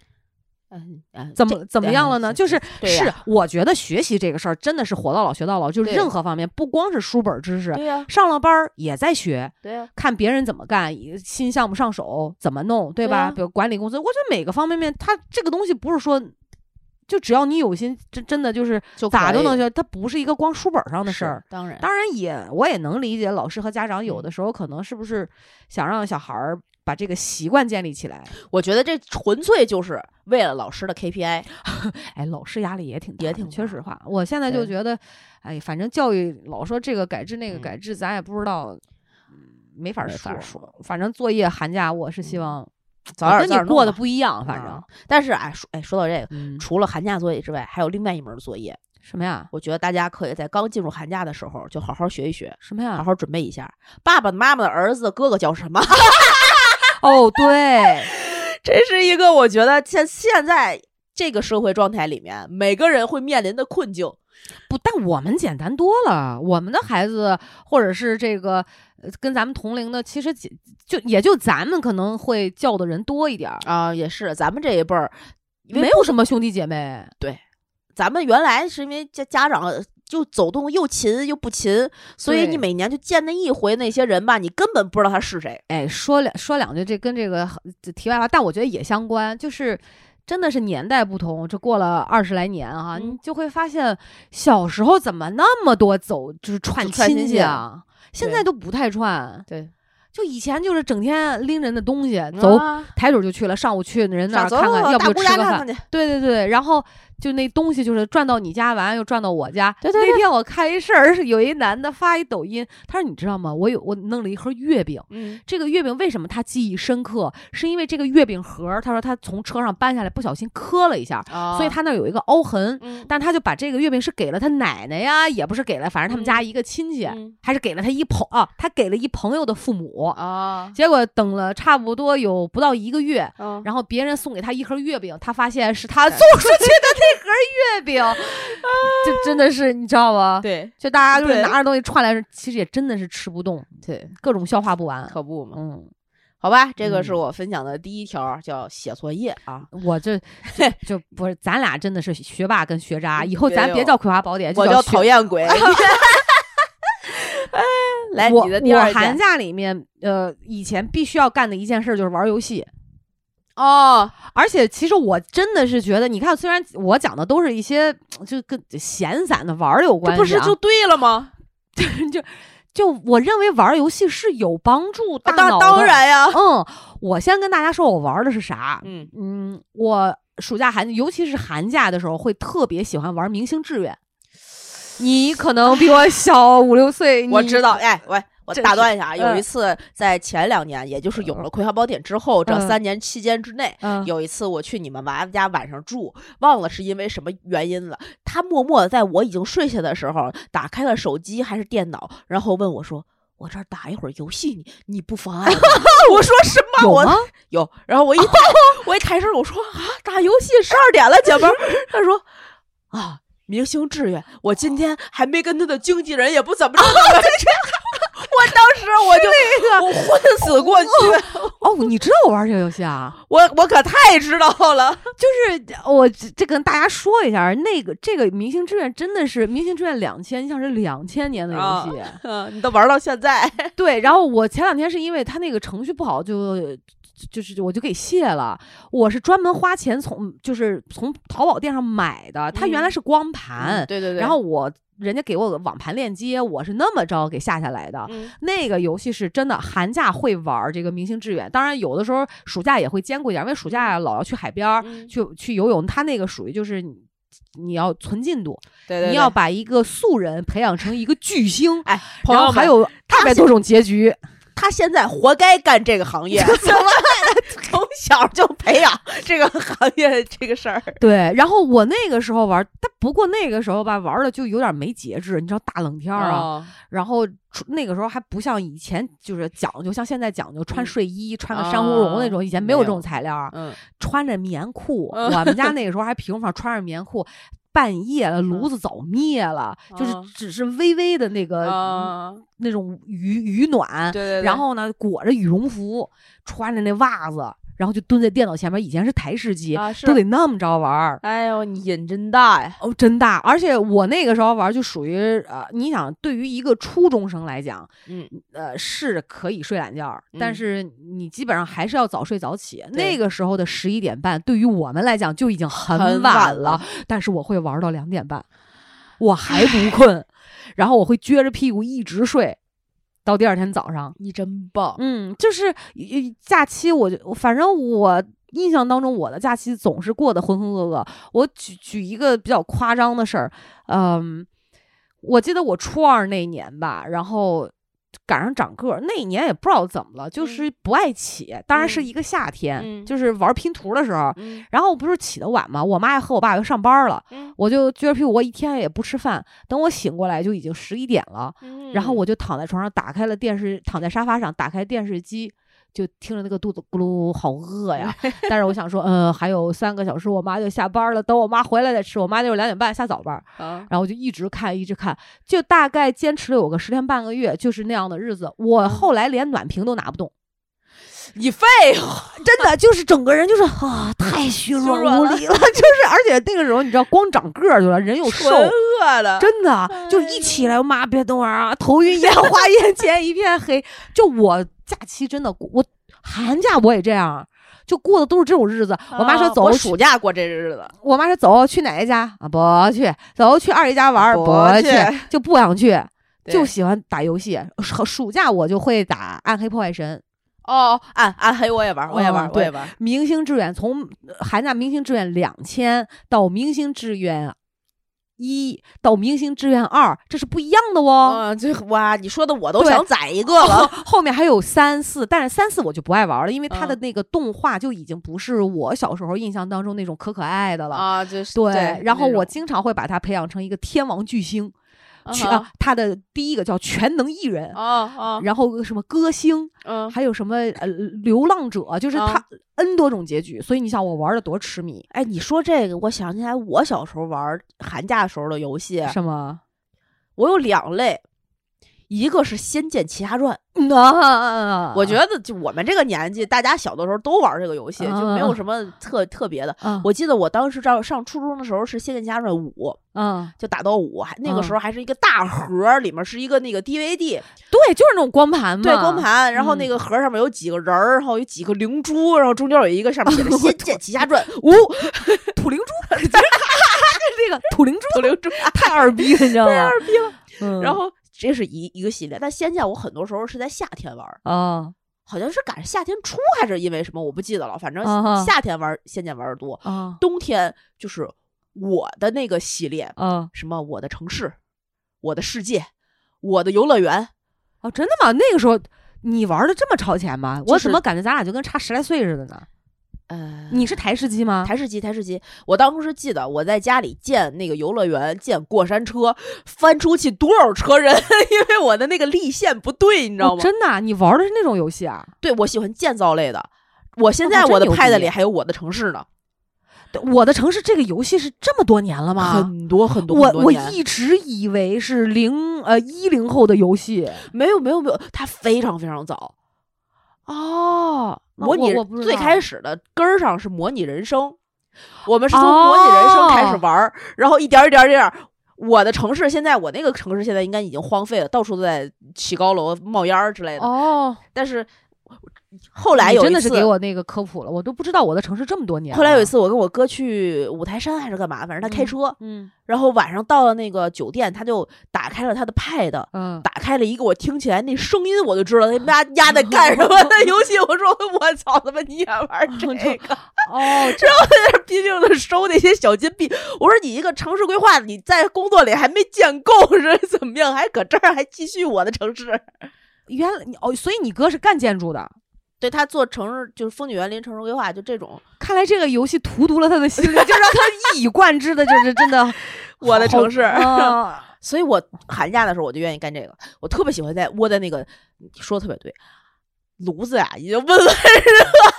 嗯嗯，怎么怎么样了呢？嗯就是是，我觉得学习这个事儿真的是活到老学到老，就是任何方面，不光是书本知识，对呀上了班儿也在学，对呀，看别人怎么干，新项目上手怎么弄，对吧？对啊比如管理公司，我觉得每个方面面，它这个东西不是说。就只要你有心，真真的就是咋都能学，它不是一个光书本上的事儿。当然，当然也我也能理解老师和家长有嗯的时候可能是不是想让小孩儿把这个习惯建立起来。我觉得这纯粹就是为了老师的 KPI。哎，老师压力也挺大也挺大缺实话。我现在就觉得，哎，反正教育老说这个改制那个嗯改制，咱也不知道，嗯没法没说。说反正作业寒假，我是希嗯望早点我跟你过得早点弄吧不一样，反正啊。但是哎，说哎，说到这个，嗯，除了寒假作业之外，还有另外一门作业。什么呀？我觉得大家可以在刚进入寒假的时候就好好学一学，什么呀？好好准备一下。爸爸妈妈的儿子哥哥叫什么？哦，对，这是一个我觉得现现在这个社会状态里面，每个人会面临的困境。不，但我们简单多了。我们的孩子，或者是这个呃跟咱们同龄的，其实就就也就咱们可能会叫的人多一点儿，啊，也是咱们这一辈儿，没有什么兄弟姐妹。对咱们原来是因为家家长就走动又勤又不勤，所以你每年就见那一回那些人吧，你根本不知道他是谁。哎，说两说两句，这跟这个这题外话，但我觉得也相关，就是真的是年代不同，这过了二十来年啊，你嗯就会发现小时候怎么那么多走就是串亲戚啊，现在都不太串，对，就以前就是整天拎人的东西走，啊抬腿就去了，上午去人那儿看看，要不吃个饭。对对对，然后就那东西就是转到你家完又转到我家。对对那天我看一事儿，是 有一男的发一抖音，他说你知道吗？我有我弄了一盒月饼，嗯这个月饼为什么他记忆深刻？是因为这个月饼盒，他说他从车上搬下来不小心磕了一下，啊所以他那有一个凹痕。嗯但他就把这个月饼是给了他奶奶呀，也不是给了，反正他们家一个亲戚，嗯还是给了他一朋啊，他给了一朋友的父母。啊，结果等了差不多有不到一个月，嗯然后别人送给他一盒月饼，他发现是他送出去的那盒月饼，就真的是你知道吗？对就大家就是拿着东西串来，其实也真的是吃不动，对，各种消化不完。可不嘛。嗯，好吧，这个是嗯我分享的第一条，叫写作业啊。我这就 就不是，咱俩真的是学霸跟学渣，以后咱别叫《葵花宝典》，我叫讨厌鬼。来，我你的第二我寒假里面，呃，以前必须要干的一件事就是玩游戏。哦，而且其实我真的是觉得，你看，虽然我讲的都是一些就跟闲散的玩儿有关系、啊，这不是就对了吗？就就我认为玩儿游戏是有帮助大脑的。当当然呀，嗯，我先跟大家说我玩儿的是啥。嗯嗯，我暑假寒，尤其是寒假的时候，会特别喜欢玩明星志愿。你可能比我小五六岁，我知道。哎，喂，我打断一下啊，有一嗯次在前两年，也就是有了《葵花宝典》之后，这嗯三年期间之内，嗯，有一次我去你们娃子家晚上住，忘了是因为什么原因了。他默默的在我已经睡下的时候，打开了手机还是电脑，然后问我说：“我这儿打一会儿游戏，你你不妨碍吗？” 我说什么？我 有。然后我一 我一抬身，我说啊，打游戏十二点了，姐们儿。他说啊。明星志愿，我今天还没跟他的经纪人也不怎么着呢。我当时我就我昏死过去，哦，你知道我玩这个游戏啊？我我可太知道了。就是我这这跟大家说一下，那个这个《明星志愿》真的是《明星志愿两千》，像是两千年的游戏。嗯，你都玩到现在，对，然后我前两天是因为它那个程序不好就，就是我就给卸了。我是专门花钱从就是从淘宝店上买的，它原来嗯是光盘，对对对。然后我人家给我个网盘链接，我是那么着给下下来的。嗯那个游戏是真的，寒假会玩这个明星志愿，当然有的时候暑假也会兼顾一点，因为暑假老要去海边去去游泳，它那个属于就是你你要存进度，对对，你要把一个素人培养成一个巨星，哎，然后还有二百多种结局。他现在活该干这个行业，怎么 从小就培养这个行业这个事儿？对，然后我那个时候玩，但不过那个时候吧，玩的就有点没节制，你知道大冷天儿啊，啊，然后那个时候还不像以前就是讲究，像现在讲究穿嗯。睡衣、穿个珊瑚绒那种，以前没有这种材料儿，嗯，穿着棉裤。嗯我们家那个时候还平房，穿着棉裤，半夜了，炉子早灭了，就是啊只是微微的那个、啊，那种雨雨暖，对对对，然后呢裹着羽绒服，穿着那袜子，然后就蹲在电脑前面。以前是台式机，都得那么着玩儿。哎呦，你瘾真大呀！哦，真大！而且我那个时候玩就属于呃，你想，对于一个初中生来讲，嗯，呃，是可以睡懒觉儿，但嗯是你基本上还是要早睡早起。对那个时候的十一点半，对于我们来讲就已经很晚，了但是我会玩到两点半，我还不困，然后我会撅着屁股一直睡到第二天早上。你真棒，嗯，就是呃假期我，就反正我印象当中，我的假期总是过得浑浑噩噩。我举举一个比较夸张的事儿，嗯，我记得我初二那年吧，然后赶上长个儿，那一年也不知道怎么了，就是不爱起。当然是嗯一个夏天，嗯就是玩拼图的时候。嗯然后不是起得晚嘛，我妈和我爸又上班了，嗯我就撅着屁股，我一天也不吃饭。等我醒过来，就已经十一点了。嗯然后我就躺在床上，打开了电视，躺在沙发上，打开电视机，就听着那个肚子咕噜，好饿呀！但是我想说，嗯，还有三个小时，我妈就下班了，等我妈回来再吃。我妈就是两点半下早班，啊，然后我就一直看，一直看，就大概坚持了有个十天半个月，就是那样的日子。我嗯后来连暖瓶都拿不动，你废话，真的就是整个人就是啊，太 虚弱弱了无力了，就是而且那个时候你知道，光长个儿去了，人又瘦，饿的，真的就一起来，我妈别等会儿啊，头晕眼花，眼前一片黑。就我假期真的过，我寒假我也这样，就过的都是这种日子。我妈说走，啊我暑假过这日子，我妈说走去奶奶家啊？不去，走去二姨家玩儿，不不去去，就不想去，就喜欢打游戏。暑暑假我就会打暗黑破坏神，哦，暗暗黑我也玩，我也玩，我也玩。明星志愿从呃寒假明星志愿两千到明星志愿一到明星志愿二，这是不一样的哦。嗯，这哇，你说的我都想宰一个了。后面还有三四，但是三四我就不爱玩了，因为它的嗯那个动画就已经不是我小时候印象当中那种可可爱爱的了。啊，就是对，然后我经常会把它培养成一个天王巨星，全、他的第一个叫全能艺人，啊啊，然后什么歌星，嗯，还有什么呃流浪者，就是啊他 N 多种结局，所以你想我玩的多痴迷，哎，你说这个，我想起来我小时候玩寒假时候的游戏，什么？我有两类，一个是《仙剑奇侠传》，啊，我觉得就我们这个年纪，大家小的时候都玩这个游戏，就没有嗯什么特特别的。嗯我记得我当时上上初中的时候是《仙剑奇侠传五》，嗯，就打到五，还那个嗯时候还是一个大盒儿，里面是一个那个 DVD，对，就是那种光盘嘛，对，光盘，然后那嗯个盒儿上面有几个人儿，然后有几个灵珠，然后中间有一个上面写着 《仙剑奇侠传 五》，土灵珠，这个土灵珠土灵珠，太二逼了，你知道吗？太二逼了。嗯然后这是一一个系列，但仙剑我很多时候是在夏天玩儿，啊好像是赶上夏天初还是因为什么我不记得了，反正夏天玩仙剑玩的多，啊冬天就是我的那个系列，啊什么我的城市、我的世界、我的游乐园，哦，真的吗？那个时候你玩的这么超前吗？我就是怎么感觉咱俩就跟差十来岁似的呢？呃，你是台式机吗？台式机，台式机。我当时记得我在家里建那个游乐园，建过山车，翻出去多少车人，因为我的那个立线不对，你知道哦吗？真的啊，你玩的是那种游戏啊？对我喜欢建造类的。我现哦在我的 Pad 里还有我的城市呢，我的城市这个游戏是这么多年了吗？很多很多我我很多年一直以为是零呃一零后的游戏没有没有没有，它非常非常早。哦，模拟最开始的根儿上是模拟人生，我们是从模拟人生开始哦玩儿，然后一点儿一点儿一点儿。我的城市现在，我那个城市现在应该已经荒废了，到处都在起高楼、冒烟儿之类的。哦，但是后来有一次，真的是给我那个科普了，我都不知道我的城市这么多年。后来有一次，我跟我哥去五台山还是干嘛，反正他开嗯车，嗯然后晚上到了那个酒店，他就打开了他的 Pad，嗯，打开了一个我听起来那声音我就知道他妈丫在干什么那游戏。我说我操，他妈你也玩这 个？哦，之后在那拼命的收那些小金币。我说你一个城市规划，你在工作里还没建够是怎么样？还搁这儿还继续我的城市？原来你哦，所以你哥是干建筑的。对他做城市就是风景园林城市规划，就这种看来这个游戏荼毒了他的心灵，就让他一以贯之的，就是真的 我的城市。啊 所以我寒假的时候我就愿意干这个，我特别喜欢在窝在那个，你说的特别对，炉子啊已经温温热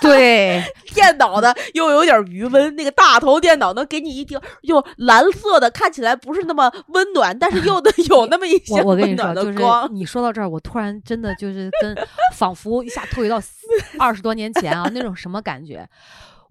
对，电脑的又有点余温，那个大头电脑能给你一丢又蓝色的，看起来不是那么温暖，但是又能 有那么一些我我跟你说，温暖就是的光。你说到这儿，我突然真的就是跟仿佛一下退回到二十多年前啊，那种什么感觉？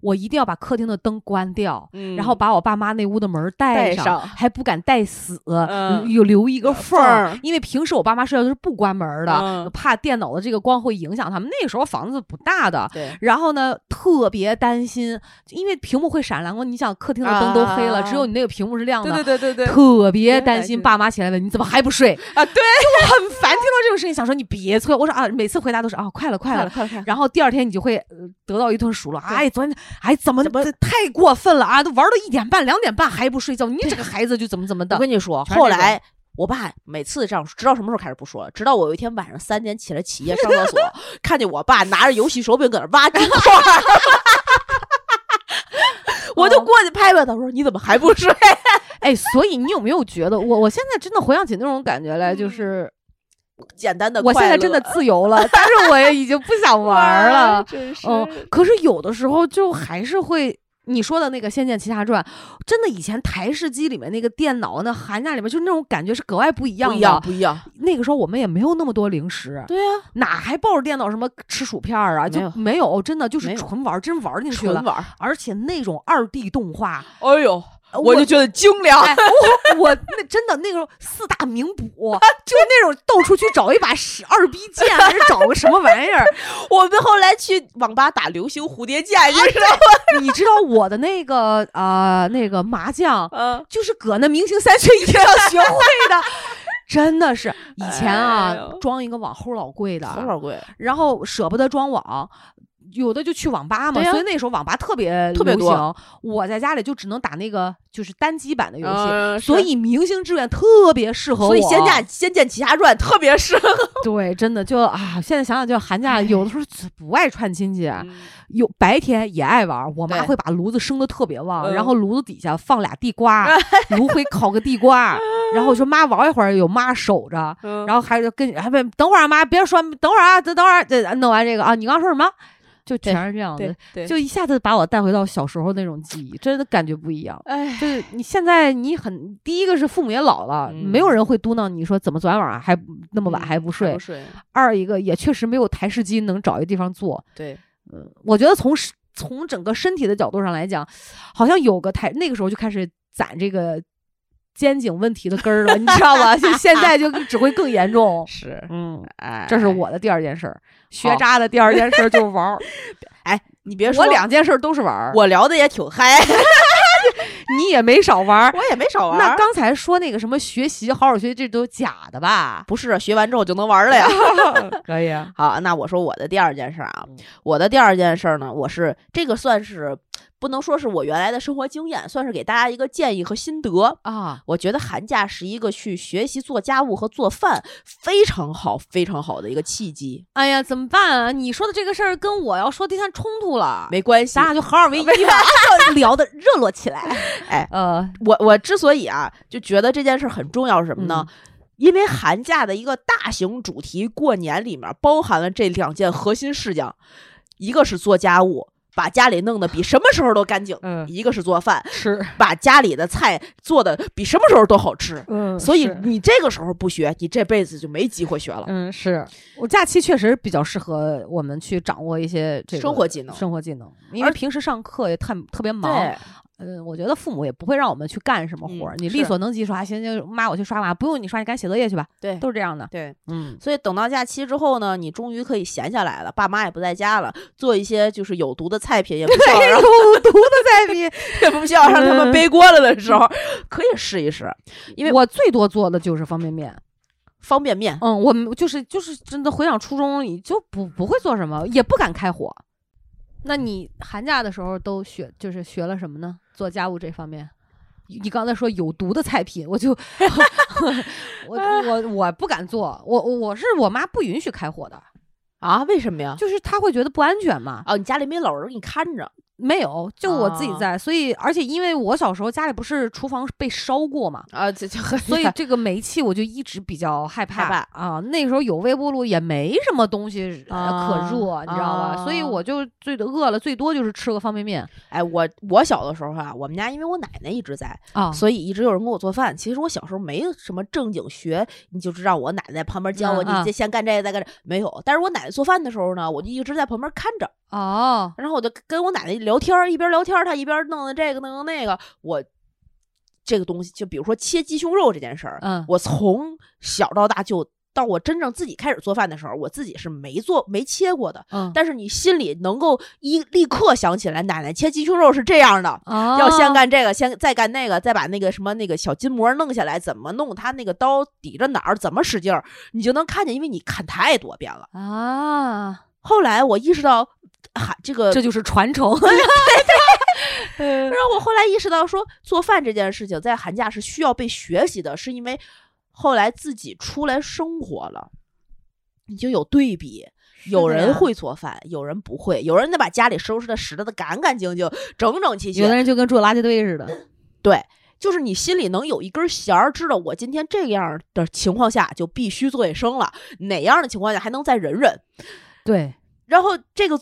我一定要把客厅的灯关掉，嗯然后把我爸妈那屋的门带上，带上还不敢带死，嗯有留一个缝缝儿儿，因为平时我爸妈睡觉都是不关门的，嗯怕电脑的这个光会影响他们。那个时候房子不大的，对，然后呢，特别担心，因为屏幕会闪蓝光，你想客厅的灯都黑了，啊只有你那个屏幕是亮的。对对对对对特别别担心爸妈起来问你怎么还不睡，啊，对，我很烦听到这种声音，想说你别催我。说啊，每次回答都是啊，快了快了。快了快了，然后第二天你就会呃得到一顿数落，对哎，昨天哎怎么怎么这太过分了啊，都玩到一点半两点半还不睡觉，你这个孩子就怎么怎么的我。跟你说，后来我爸每次这样，直到什么时候开始不说了？直到我有一天晚上三点起来起夜上厕所，看见我爸拿着游戏手柄搁那挖金块儿，我就过去拍拍他，说：“你怎么还不睡 哎，所以你有没有觉得我我现在真的回想起那种感觉来，就是？”简单的，我现在真的自由了，但是我也已经不想 玩了。真是。嗯，可是有的时候就还是会。你说的那个《仙剑奇侠传》，真的以前台式机里面那个电脑，那寒假里面就那种感觉是格外不一样的。不一样，不一样。那个时候我们也没有那么多零食，对呀、哪还抱着电脑什么吃薯片儿啊？就没有，真的就是纯玩，真玩儿进去了。纯玩。而且那种二 D 动画，哎呦，呃我就觉得精良。哎，我我那真的那个四大名捕，就那种到处去找一把十二逼剑，还是找个什么玩意儿？我们后来去网吧打流星蝴蝶剑，你知道吗？你知道我的那个啊、呃那个麻将，嗯，就是搁那明星三缺一上学会的。真的是以前啊哎，装一个网齁老贵的，多少贵？然后舍不得装网，有的就去网吧嘛，所以那时候网吧特别特别多。我在家里就只能打那个就是单机版的游戏，嗯所以《明星志愿》特别适合我。所以《仙剑仙剑奇侠传》特别适合。对，真的就啊，现在想想就寒假有的时候不爱串亲戚，嗯有白天也爱玩。我妈会把炉子生的特别旺，嗯然后炉子底下放俩地瓜，炉灰烤个地瓜，然后我说妈玩一会儿，有妈守着。嗯然后还是跟还别等会儿啊妈，别说，等会儿啊，等等会儿，这弄完这个啊，你刚刚说什么？就全是这样的，就一下子把我带回到小时候那种记忆，真的感觉不一样。哎，就是你现在你很第一个是父母也老了，嗯没有人会嘟囔你说怎么昨天晚上还那么晚嗯还不睡。不睡，二一个也确实没有台式机能找一个地方坐。对，嗯，我觉得从从整个身体的角度上来讲，好像有个台那个时候就开始攒这个肩颈问题的根儿了，你知道吧？就现在就只会更严重。是，嗯，哎，这是我的第二件事儿，学渣的第二件事儿就是玩儿。哎，你别说我两件事儿都是玩儿，我聊的也挺嗨，你也没少玩儿。我也没少玩。那刚才说那个什么学习好好学习，这都假的吧？不是学完之后就能玩了呀。可以啊，好，那我说我的第二件事啊嗯，我的第二件事呢，我是这个算是不能说是我原来的生活经验，算是给大家一个建议和心得。啊，我觉得寒假是一个去学习做家务和做饭非常好、非常好的一个契机。哎呀，怎么办啊？你说的这个事儿跟我要说第三冲突了，没关系咱，俩就合二为一吧，聊的热络起来。哎，呃，我我之所以啊就觉得这件事很重要是什么呢？嗯因为寒假的一个大型主题过年里面包含了这两件核心事项，一个是做家务，把家里弄得比什么时候都干净；嗯一个是做饭，是，把家里的菜做的比什么时候都好吃。嗯所以你这个时候不学，你这辈子就没机会学了。嗯，是我假期确实比较适合我们去掌握一些这个生活技能生活技能，因为平时上课也太特别忙。对，嗯，我觉得父母也不会让我们去干什么活儿，嗯你力所能及说啊，行行，妈我去刷碗，不用你刷，你赶紧写作业去吧，对都是这样的。对，嗯，所以等到假期之后呢，你终于可以闲下来了，爸妈也不在家了，做一些就是有毒的菜品，也不需要让有毒的菜品，也不需要让他们嗯背锅了的时候，可以试一试，因为我最多做的就是方便面。方便面。嗯，我们就是就是真的回想初中，你就不不会做什么，也不敢开火。那你寒假的时候都学就是学了什么呢？做家务这方面，你刚才说有毒的菜品，我就 我 我我不敢做，我我是我妈不允许开火的，啊？为什么呀？就是她会觉得不安全嘛。哦，你家里没老人给你看着没有，就我自己啊在，所以而且因为我小时候家里不是厨房被烧过嘛，啊？这就很所以这个煤气我就一直比较害怕害啊。那时候有微波炉，也没什么东西、可热，你知道吧？所以啊我就最多饿了，最多就是吃个方便面哎，我我小的时候啊，我们家因为我奶奶一直在，啊。所以一直有人给我做饭。其实我小时候没有什么正经学，你就是让我奶奶在旁边教我，你这先干这个再干这，没有。但是我奶奶做饭的时候呢，我就一直在旁边看着，哦，然后我就跟我奶奶聊天儿，一边聊天儿，他一边弄的这个弄的那个，我这个东西，就比如说切鸡胸肉这件事儿，嗯我从小到大就到我真正自己开始做饭的时候，我自己是没做没切过的。嗯，但是你心里能够一立刻想起来，奶奶切鸡胸肉是这样的，哦要先干这个，先再干那个，再把那个什么那个小筋膜弄下来，怎么弄？它那个刀抵着哪儿，怎么使劲儿，你就能看见，因为你看太多遍了。啊，后来我意识到，哈、这个这就是传承。让 我后来意识到说，做饭这件事情在寒假是需要被学习的，是因为后来自己出来生活了，你就有对比。有人会做饭，有人不会，有人得把家里收拾的拾掇的干干净净、整整齐齐有。的人就跟住垃圾堆似的。对，就是你心里能有一根弦儿，知道我今天这样的情况下就必须做卫生了，哪样的情况下还能再忍忍。对，然后这个，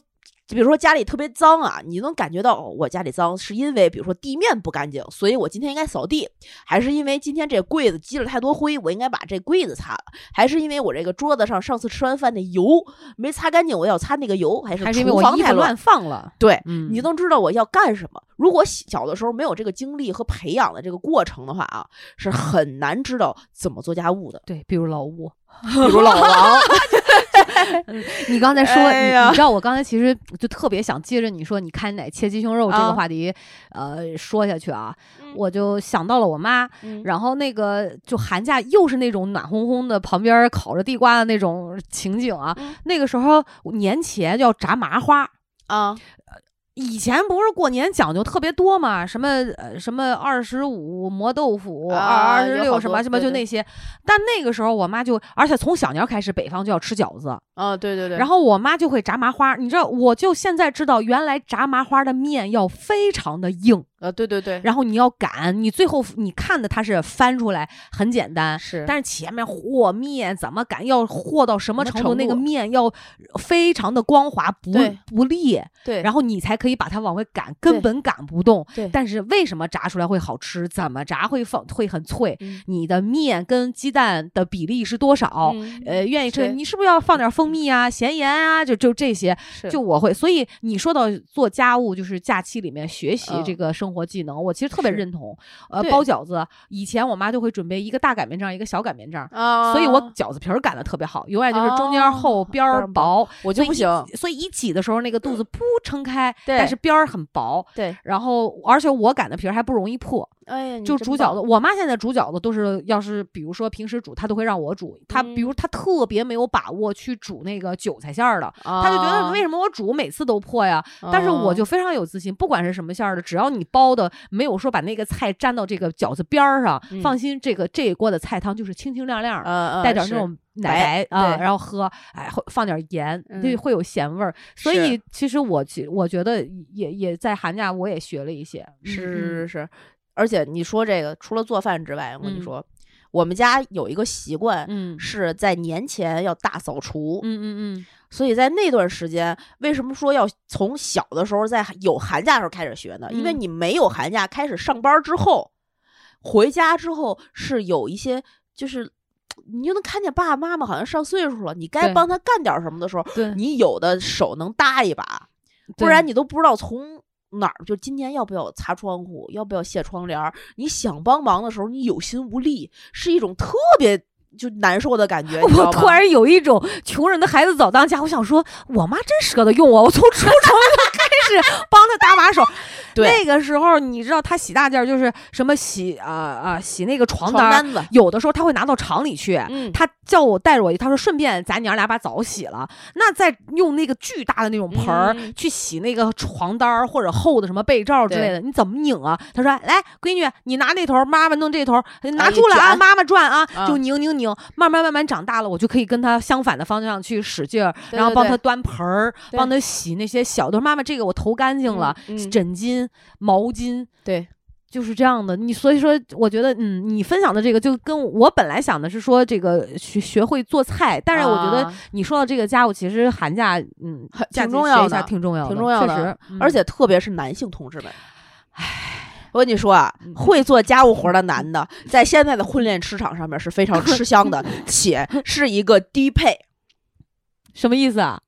比如说家里特别脏啊，你能感觉到、哦、我家里脏，是因为比如说地面不干净，所以我今天应该扫地，还是因为今天这柜子积了太多灰，我应该把这柜子擦了，还是因为我这个桌子上上次吃完饭那油没擦干净，我要擦那个油，还是还是因为我衣服房太乱乱？放了。对，嗯，你能知道我要干什么。如果小的时候没有这个经历和培养的这个过程的话啊，是很难知道怎么做家务的。对，比如老吴，比如老王，你刚才说，哎你你知道我刚才其实就特别想接着你说你看奶切鸡胸肉这啊个话题，呃，说下去啊，嗯。我就想到了我妈，嗯。然后那个就寒假又是那种暖烘烘的，旁边烤着地瓜的那种情景啊。嗯。那个时候年前要炸麻花，啊，以前不是过年讲究特别多嘛，什么呃什么二十五磨豆腐，二啊二十六什么什么就那些。但那个时候我妈就，而且从小年开始，北方就要吃饺子，啊，对对对，然后我妈就会炸麻花。你知道，我就现在知道，原来炸麻花的面要非常的硬，啊，对对对，然后你要擀，你最后你看的它是翻出来很简单，是但是前面和面怎么擀，要和到什么程度，那个面要非常的光滑，不不裂，对，然后你才可以把它往回擀，根本擀不动。对但是为什么炸出来会好吃？怎么炸会放会很脆？嗯你的面跟鸡蛋的比例是多少？嗯呃，愿意吃，你是不是要放点蜂蜜啊、咸盐啊？就就这些，就我会。所以你说到做家务，就是假期里面学习嗯这个生活技能，我其实特别认同。呃，包饺子，以前我妈就会准备一个大擀面杖，一个小擀面杖。啊，所以我饺子皮儿擀的特别好，永远就是中间厚，哦边儿薄薄。我就不行，所以一挤的时候，那个肚子噗撑开，但是边儿很薄。对，然后，而且我擀的皮儿还不容易破，哎就煮饺子。，我妈现在煮饺子都是，要是比如说平时煮，她都会让我煮。她比如嗯她特别没有把握去煮那个韭菜馅儿的，她就觉得为？什么我煮每次都破呀？但是我就非常有自信，不管是什么馅儿的，只要你包的没有说把那个菜粘到这个饺子边儿上，嗯放心，这个这一锅的菜汤就是清清亮亮。呃带点那种奶啊，对然后喝，哎，放点盐，就嗯会有咸味儿。所以其实我其我觉得也也在寒假我也学了一些，嗯是是是，而且你说这个，除了做饭之外，我跟你嗯说，我们家有一个习惯。嗯是在年前要大扫除，嗯嗯嗯所以在那段时间，为什么说要从小的时候在有寒假的时候开始学呢？因为嗯你没有寒假，开始上班之后，回家之后是有一些就是。你就能看见爸爸妈妈好像上岁数了，你该帮他干点什么的时候，对，你有的手能搭一把，不然你都不知道从哪儿。就今天要不要擦窗户，要不要卸窗帘儿？你想帮忙的时候，你有心无力，是一种特别就难受的感觉。我突然有一种穷人的孩子早当家，我想说，我妈真舍得用我，我从出 生就开始帮她搭把手。那个时候你知道，她洗大件儿就是什么洗啊啊、洗那个床床单子，有的时候她会拿到厂里去。嗯，他叫我带着我去，他说顺便咱娘俩把澡洗了，那再用那个巨大的那种盆儿、嗯去洗那个床单儿或者厚的什么被罩之类的，你怎么拧啊？他说来，闺女，你拿那头儿，妈妈弄这头儿，拿住了啊，卷妈妈转啊，啊就拧拧拧，慢慢慢慢长大了，我就可以跟他相反的方向去使劲儿，然后帮他端盆儿，帮他洗那些小的。妈妈，这个我投干净了，嗯嗯枕巾、毛巾。对，就是这样的，你所以说，我觉得，嗯，你分享的这个就跟我本来想的是说这个学学会做菜，但是我觉得啊你说到这个家务，其实寒假，嗯很，重要学一下的挺重要的，挺重要的确实，嗯而且特别是男性同志们。我跟你说啊嗯，会做家务活的男的，在现在的婚恋市场上面是非常吃香的，且是一个低配，什么意思啊？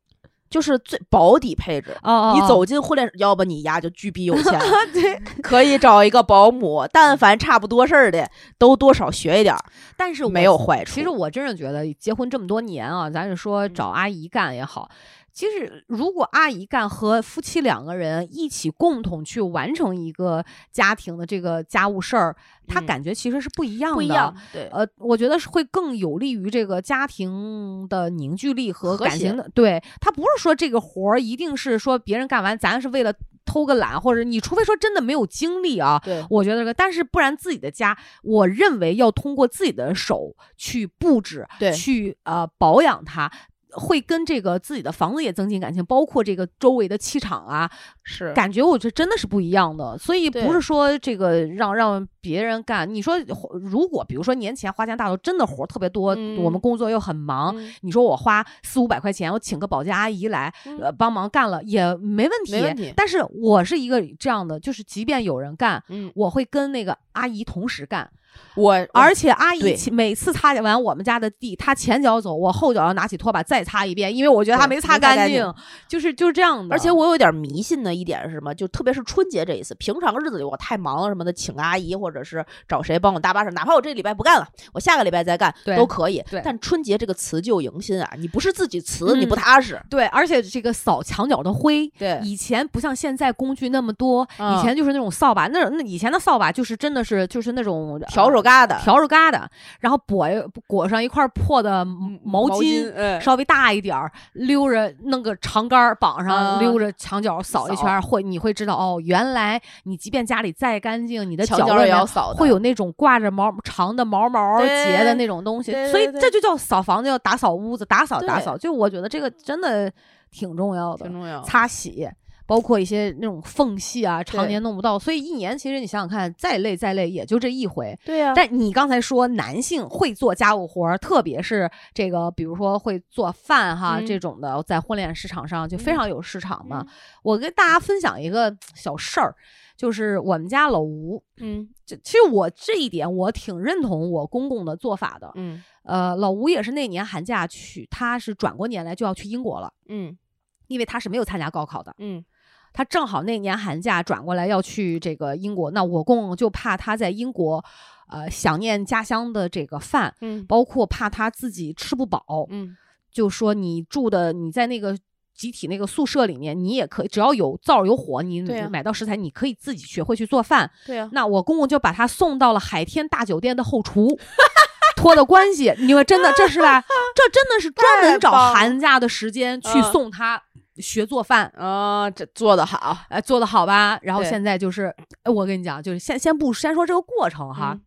就是最保底配置。哦哦，你哦走进婚恋，要不你丫就巨逼有钱，对，可以找一个保姆，但凡差不多事儿的，都多少学一点儿，但是没有坏处。其实我真是觉得，结婚这么多年啊，咱是说嗯找阿姨干也好，其实如果阿姨干和夫妻两个人一起共同去完成一个家庭的这个家务事儿，他嗯感觉其实是不一样的。不一样，对，呃，我觉得是会更有利于这个家庭的凝聚力和感情的。对他不是说这个活儿一定是说别人干完，咱是为了偷个懒，或者你除非说真的没有精力啊，对，我觉得这个，但是不然自己的家，我认为要通过自己的手去布置，对去呃保养它。会跟这个自己的房子也增进感情，包括这个周围的气场啊，是感觉我觉得真的是不一样的。所以不是说这个让让别人干。你说如果比如说年前花钱大头真的活儿特别多，嗯我们工作又很忙，嗯你说我花四五百块钱，我请个保洁阿姨来，嗯呃，帮忙干了也没问题。没问题但是我是一个这样的，就是即便有人干，嗯，我会跟那个阿姨同时干，我而且阿姨每次擦完我们家的地，她前脚走，我后脚要拿起拖把再擦一遍，因为我觉得她没擦干净净，就是就是这样的。而且我有点迷信的一点是什么？就特别是春节这一次，平常日子里我太忙了什么的，请阿姨或者是找谁帮我搭把手，哪怕我这礼拜不干了，我下个礼拜再干都可以。对但春节这个辞旧迎新啊，你不是自己辞，你不嗯踏实。对，而且这个扫墙角的灰，对以前不像现在工具那么多，嗯以前就是那种扫把，那种那以前的扫把就是真的是就是那种笤帚疙瘩、笤帚疙瘩，然后裹裹上一块破的毛毛巾。嗯稍微大一点儿，溜着弄个长杆儿绑上，嗯溜着墙角扫一圈儿，会你会知道哦，原来你即便家里再干净，你的墙角角落也要扫，会有那种挂着毛长的毛毛结的那种东西，所以这就叫扫房子，要打扫屋子，打扫打扫。就我觉得这个真的挺重要的挺，重要。擦洗。包括一些那种缝隙啊，常年弄不到，所以一年其实你想想看，再累再累也就这一回。对呀、但你刚才说男性会做家务活儿，特别是这个，比如说会做饭哈、嗯这种的，在婚恋市场上就非嗯常有市场嘛。嗯我跟大家分享一个小事儿，就是我们家老吴，嗯就其实我这一点我挺认同我公公的做法的。嗯呃，老吴也是那年寒假去，他是转过年来就要去英国了，嗯因为他是没有参加高考的。嗯他正好那年寒假转过来要去这个英国，那我公公就怕他在英国，呃，想念家乡的这个饭，嗯包括怕他自己吃不饱，嗯就说你住的你在那个集体那个宿舍里面，你也可以，只要有灶有火，你买到食材，你可以自己学会去做饭。对呀、那我公公就把他送到了海天大酒店的后厨。托的关系，你说真的，这是吧？这真的是专门找寒假的时间去嗯送他学做饭。啊，这做的好哎，做的好吧？然后现在就是，呃我跟你讲，就是先先不先说这个过程哈。嗯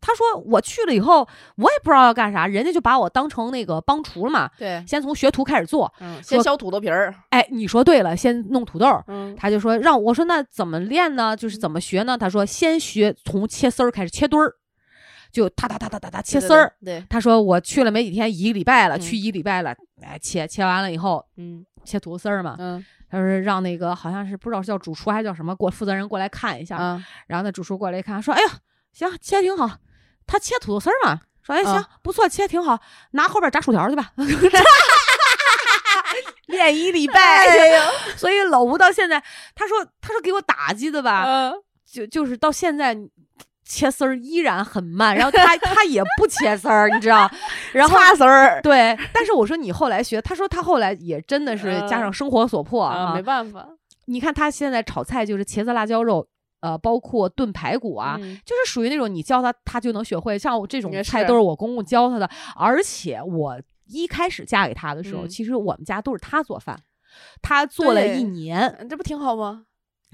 他说我去了以后，我也不知道要干啥，人家就把我当成那个帮厨了嘛。对，先从学徒开始做，嗯，先削土豆皮儿，哎，你说对了，先弄土豆儿。嗯他就说让我说那怎么练呢？就是怎么学呢？他说先学从切丝儿开始切墩儿，就哒哒哒哒哒哒切丝儿。，对，对他说我去了没几天，一个礼拜了，嗯去一个礼拜了，哎，切切完了以后嗯切土豆丝儿嘛。嗯他说让那个好像是不知道是叫主厨还是叫什么过负责人过来看一下，嗯，然后那主厨过来一看，说：“哎呀，行，切挺好。他切土豆丝儿嘛，说：哎行，啊不错，切挺好，拿后边炸薯条去吧。练一礼拜，所以老吴到现在，他说他说给我打击的吧，嗯就就是到现在。”切丝儿依然很慢，然后他 他也不切丝儿，你知道，然后擦丝儿对，但是我说你后来学，他说他后来也真的是加上生活所迫啊，没办法你看他现在炒菜就是茄子辣椒肉，呃，包括炖排骨啊，嗯就是属于那种你教他他就能学会。像我这种菜都是我公公教他的，而且我一开始嫁给他的时候，嗯其实我们家都是他做饭，他做了一年。嗯这不挺好吗？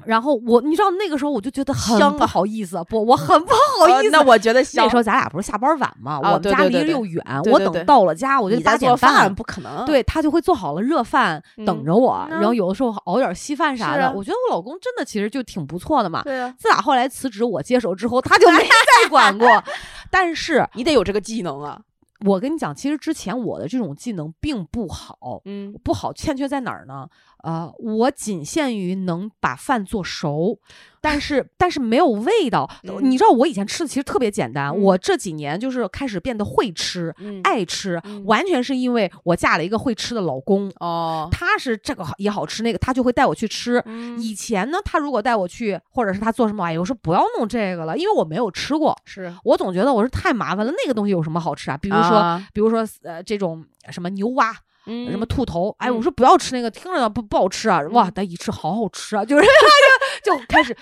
然后我，你知道那个时候我就觉得很不好意思，不，我很不好意思。呃那我觉得那时候咱俩不是下班晚吗？啊我们家离对对对对着又远，我等到了家，我就你在八点做饭半。不可能，对他就会做好了热饭嗯等着我，嗯然后有的时候熬点稀饭啥的。啊我觉得我老公真的其实就挺不错的嘛。对啊，自打后来辞职我接手之后，他就没再管过。但是你得有这个技能啊，我跟你讲，其实之前我的这种技能并不好，嗯不好欠缺在哪儿呢？呃，我仅限于能把饭做熟，但是但是没有味道。嗯你知道我以前吃的其实特别简单，嗯我这几年就是开始变得会吃、嗯，爱吃，嗯完全是因为我嫁了一个会吃的老公。哦，他是这个也好吃，那个他就会带我去吃。嗯以前呢，他如果带我去，或者是他做什么玩意，我说不要弄这个了，因为我没有吃过，是，我总觉得我是太麻烦了。那个东西有什么好吃啊？比比如说，比如说呃这种什么牛蛙，嗯什么兔头，哎，嗯我说不要吃那个，听着不不好吃啊。哇，嗯但一吃好好吃啊，就是就就开始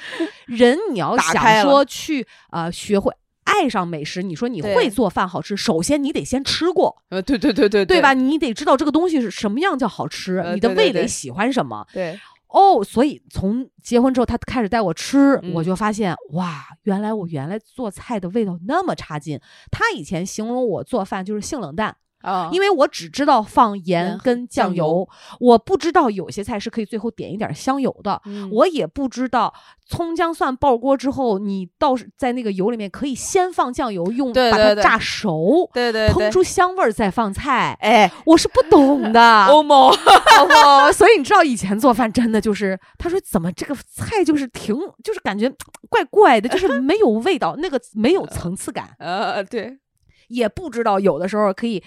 人你要想说去呃学会。爱上美食，你说你会做饭好吃，首先你得先吃过，呃，对对对对对吧？？你得知道这个东西是什么样叫好吃，呃你的味蕾喜欢什么。对，哦，所以从结婚之后，他开始带我吃，嗯我就发现哇，原来我原来做菜的味道那么差劲。他以前形容我做饭就是性冷淡，啊，因为我只知道放盐盐跟酱酱油我不知道有些菜是可以最后点一点香油的。嗯我也不知道葱姜蒜爆锅之后，你倒是在那个油里面可以先放酱油，用把它炸熟，对对烹出香味儿再放菜。哎，我是不懂的，欧某，哦，所以你知道以前做饭真的就是，他说怎么这个菜就是挺，就是感觉怪怪的，就是没有味道，那个没有层次感，呃，对也不知道有的时候可以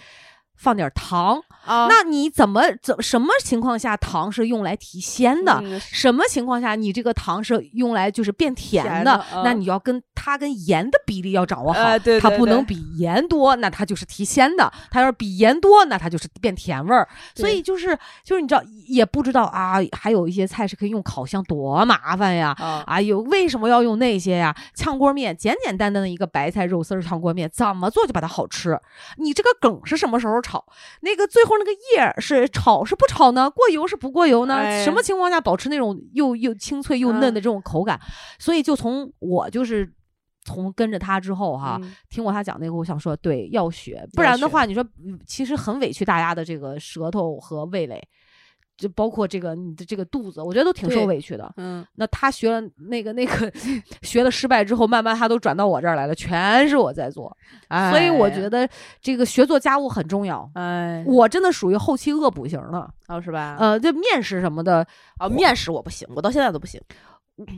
放点糖。啊，那你怎么怎什么情况下糖是用来提鲜的？嗯什么情况下你这个糖是用来就是变甜甜的？嗯那你要跟它跟盐的比例要掌握好，呃对对对它不能比盐多，那它就是提鲜的；它要是比盐多，那它就是变甜味儿。所以就是就是你知道也不知道啊，还有一些菜是可以用烤箱，多麻烦呀！啊，哎呦，为什么要用那些呀？炝锅面，简简单单的一个白菜肉丝儿炝锅面，怎么做就把它好吃？你这个梗是什么时候炒？那个最后那个叶儿是炒是不炒呢？过油是不过油呢？哎什么情况下保持那种又又清脆又嫩的嗯这种口感？所以就从我就是。从跟着他之后哈，嗯听过他讲那个，我想说，对，要学，不然的话，你说嗯其实很委屈大家的这个舌头和味蕾，就包括这个你的这个肚子，我觉得都挺受委屈的。嗯，那他学了那个那个 学了失败之后，慢慢他都转到我这儿来了，全是我在做，所以我觉得，这个学做家务很重要。哎，我真的属于后期恶补型的，哦是吧？呃，这面食什么的，哦，面食我不行，我到现在都不行，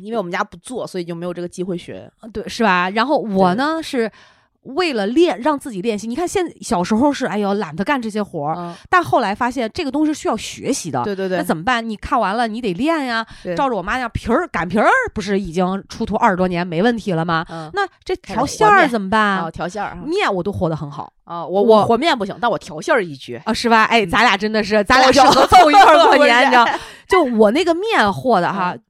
因为我们家不做，所以就没有这个机会学。呃对，是吧？然后我呢是为了练，让自己练习。你看，现小时候是哎呦懒得干这些活儿，嗯，但后来发现这个东西是需要学习的。对对对，那怎么办？你看完了，你得练呀。照着我妈那样，皮儿擀皮儿不是已经出徒二十多年没问题了吗？嗯，那这调馅儿怎么办？啊，调馅儿啊面我都和的很好啊，我我我和面不行，但我调馅儿一绝。啊，是吧？哎，嗯咱俩真的是，咱俩适合凑一块儿 过年，你知道？就我那个面和的哈嗯，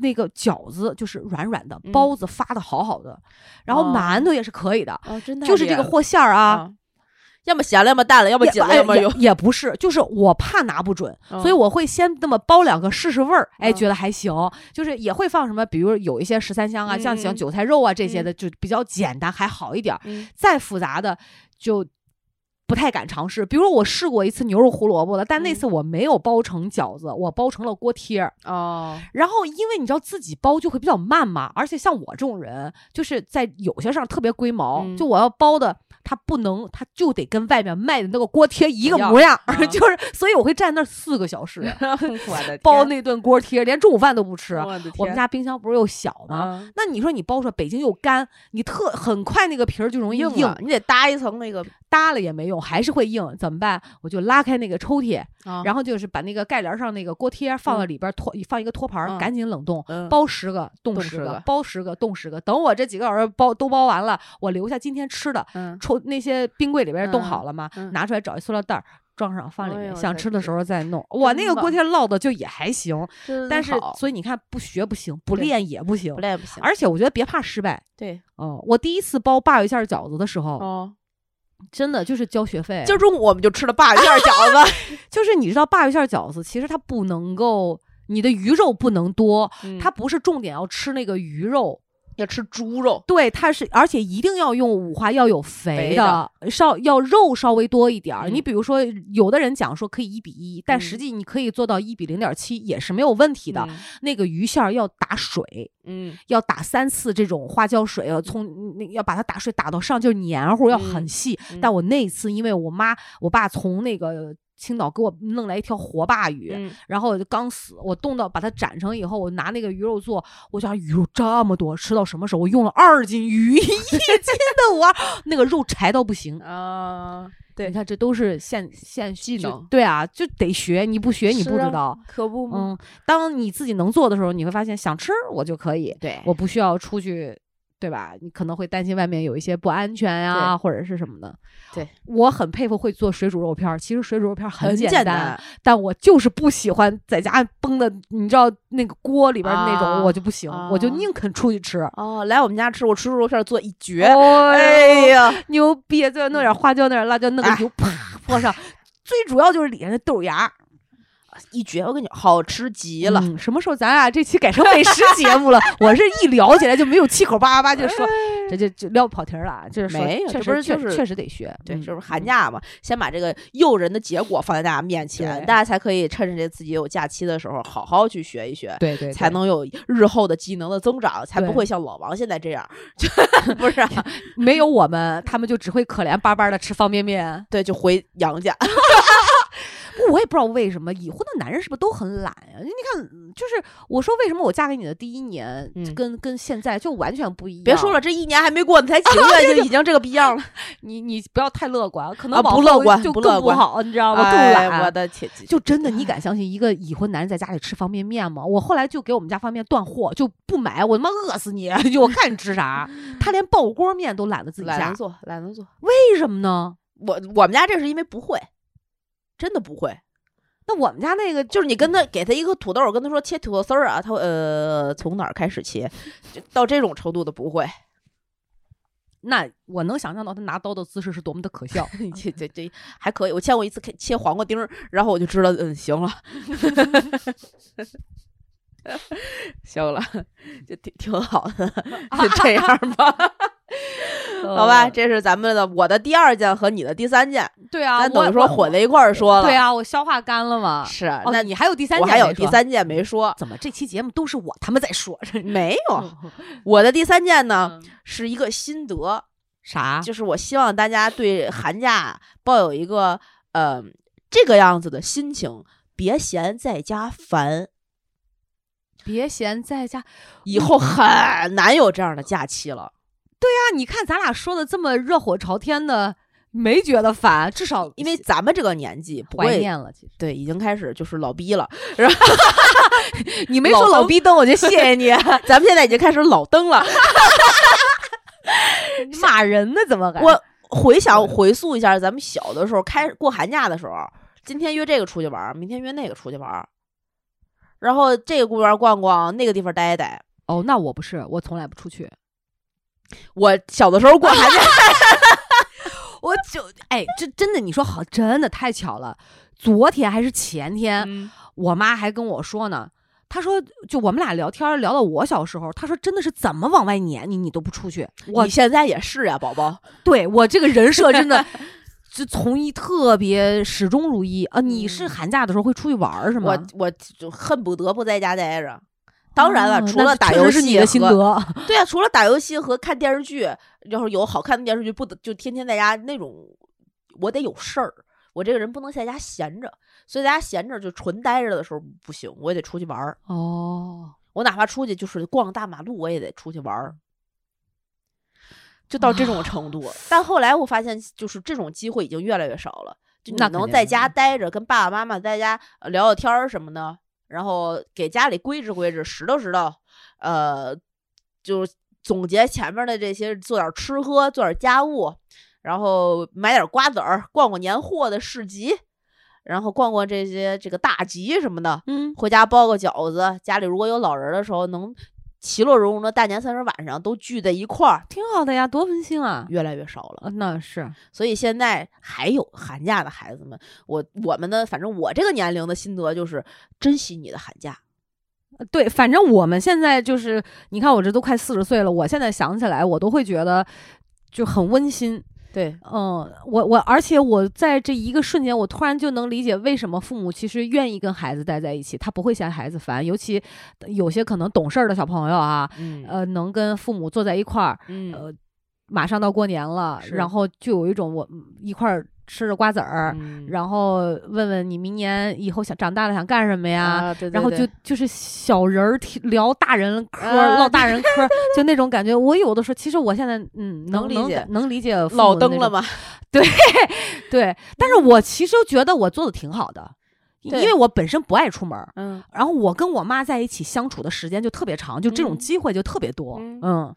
那个饺子就是软软的，嗯。包子发的好好的，然后哦。馒头也是可以的，哦，真的就是这个和馅儿啊。啊，要么咸了，要么淡了，要么也紧了，哎也要么有。也不是，就是我怕拿不准，嗯所以我会先那么包两个试试味儿，哎，嗯。觉得还行。就是也会放什么，比如有一些十三香啊，像嗯嗯。像韭菜肉啊这些的，就比较简单，还好一点再复杂的就不太敢尝试。比如我试过一次牛肉胡萝卜的，但那嗯次我没有包成饺子，我包成了锅贴儿。哦，然后因为你知道自己包就会比较慢嘛，而且像我这种人，就是在有些上特别龟毛，嗯就我要包的。它不能，它就得跟外面卖的那个锅贴一个模样，啊 就是，所以我会站那四个小时 包那顿锅贴，连中午饭都不吃。我我们家冰箱不是又小吗？啊那你说你包出来，北京又干，你特很快那个皮儿就容易硬，硬，你得搭一层那个，搭了也没用，还是会硬，怎么办？我就拉开那个抽屉，然然后就是把那个盖帘上那个锅贴放到里边托，放一个托盘，嗯赶紧冷冻，嗯包十个冻冻十个包十个冻十个。等我这几个小时包都包完了，我留下今天吃的，嗯抽那些冰柜里边冻嗯好了嘛，嗯拿出来找一塑料袋儿装上放里面，想吃的时候再弄。我那个锅贴烙的就也还行，但是所以你看不学不行，不练也不行不。练不行。而且我觉得别怕失败。对嗯，我第一次包鲅鱼馅儿饺子的时候，哦，真的就是交学费。今儿中午我们就吃了鲅鱼馅儿饺子，就是你知道鲅鱼馅儿饺子，其实它不能够，你的鱼肉不能多，它它不是重点要吃那个鱼肉，要吃猪肉，对，它是而且一定要用五花，要有肥肥的，稍要肉稍微多一点儿。嗯你比如说，有的人讲说可以一比一，但嗯实际你可以做到一比零点七，也是没有问题的。嗯那个鱼馅儿要打水，嗯要打三次这种花椒水，要从那要把它打水打到上，就是黏糊，要很嗯细。嗯但我那次因为我妈我爸从那个青岛给我弄来一条活鲅鱼，嗯然后刚死，我冻到把它斩成以后，我拿那个鱼肉做，我想鱼肉这么多，吃到什么时候？我用了二斤鱼，一斤的我那个肉柴到不行。啊，对你看，这都是现现技能对啊，就得学，你不学你不知道。可不吗？嗯，当你自己能做的时候，你会发现想吃我就可以，对，我不需要出去，对吧？你可能会担心外面有一些不安全呀、或者是什么的。对，我很佩服会做水煮肉片儿。其实水煮肉片儿很简简单，但我就是不喜欢在家崩的，你知道那个锅里边儿那种，啊我就不行，我就啊宁肯出去吃。哦，来我们家吃，我吃猪肉片儿做一绝，哎哎呀，牛逼！再弄点花椒，弄点辣椒，弄个哎油，啪泼上。最主要就是里面的豆芽，一绝，我跟你讲，好吃极了。嗯什么时候咱俩这期改成美食节目了？我是一聊起来就没有气口叭叭叭就说，这就就聊跑题儿了。就是没有这确实确不是就是确实得学。对，嗯就是寒假嘛，先把这个诱人的结果放在大家面前，大家才可以趁着这自己有假期的时候，好好去学一学。对对，对才能有日后的技能的增长，才不会像老王现在这样，就 不是、啊、没有我们，他们就只会可怜巴巴的吃方便面。对，就回娘家。不，我也不知道为什么已婚的男人是不是都很懒呀、你看，就是我说为什么我嫁给你的第一年，嗯跟跟现在就完全不一样。别说了，，这一年还没过，你才 几个月就已经这个逼样了，你你不要太乐观，可能不乐观就更不好，你知道吗？更哎懒。我的天，就真的，你敢相信一个已婚男人在家里吃方便面吗？我后来就给我们家方便面断货，就不买，我他妈饿死你！就我看你吃啥，他连爆锅面都懒得自己下懒得，做，懒得做。为什么呢？我我们家这是因为不会，真的不会。那我们家那个就是你跟他给他一个土豆，我跟他说切土豆丝儿啊，他会呃从哪儿开始切，就到这种程度的不会。那我能想象到他拿刀的姿势是多么的可笑。这这这还可以，我见过一次切黄瓜丁儿，然后我就知道，嗯，行了，行了，就挺挺好的，就这样吧，好吧，呃这是咱们的我的第二件和你的第三件，对啊，咱等于说混在一块儿说了，对啊，我消化干了嘛。是，哦，那你还有第三件，我还有第，三件没说，怎么这期节目都是我他妈在说？没有，我的第三件呢嗯是一个心得，啥？就是我希望大家对寒假抱有一个呃这个样子的心情，别嫌在家烦，别嫌在家。以后很难有这样的假期了。那你看咱俩说的这么热火朝天的，没觉得烦，至少因为咱们这个年纪不会，怀念了。其实对，已经开始就是老逼了。你没说老逼登，我就谢谢你。咱们现在已经开始老登了。骂人呢？怎么还？我回想回溯一下，咱们小的时候开过寒假的时候，今天约这个出去玩儿，明天约那个出去玩儿，然后这个公园逛逛，那个地方待一待。哦，那我不是，我从来不出去。我小的时候过寒假，我就哎，这真的，你说好，真的太巧了。昨天还是前天，嗯我妈还跟我说呢。她说，就我们俩聊天聊到我小时候，她说真的是怎么往外撵你，你都不出去。我你现在也是呀，宝宝。对我这个人设真的 就从一特别始终如一啊。你是嗯寒假的时候会出去玩儿是吗？我我就恨不得不在家待着。当然了，除了打游戏是你的心和得。对啊，除了打游戏和看电视剧，要是有好看的电视剧，不得就天天在家那种，我得有事儿。我这个人不能在家闲着，所以在家闲着就纯待着的时候不行，我也得出去玩儿。哦，我哪怕出去就是逛大马路，我也得出去玩儿。就到这种程度，但后来我发现，就是这种机会已经越来越少了。就能在家待着，跟爸爸妈妈在家呃聊聊天儿什么的，然后给家里规置规置，拾掇拾掇，呃，就总结前面的这些，做点吃喝，做点家务，然后买点瓜子儿，逛逛年货的市集，然后逛逛这些这个大集什么的，嗯，回家包个饺子，家里如果有老人的时候，能其乐融融的大年三十晚上都聚在一块儿，挺好的呀，多温馨啊。越来越少了。啊，那是所以现在还有寒假的孩子们，我我们的反正我这个年龄的心得就是珍惜你的寒假。对，反正我们现在就是，你看我这都快四十岁了，我现在想起来，我都会觉得就很温馨。对，嗯，我我，而且我在这一个瞬间，我突然就能理解为什么父母其实愿意跟孩子待在一起，他不会嫌孩子烦，尤其有些可能懂事儿的小朋友啊，嗯。呃，能跟父母坐在一块儿，嗯。呃，马上到过年了，然后就有一种我嗯一块儿吃着瓜子儿，嗯然后问问你明年以后想长大了想干什么呀？啊，对对然后就就是小人儿聊大人嗑唠大人嗑，就那种感觉。我有的时候，其实我现在嗯能能理解能能理解老登了吗？对对，但是我其实觉得我做的挺好的，因为我本身不爱出门儿，嗯，然后我跟我妈在一起相处的时间就特别长，就这种嗯机会就特别多。嗯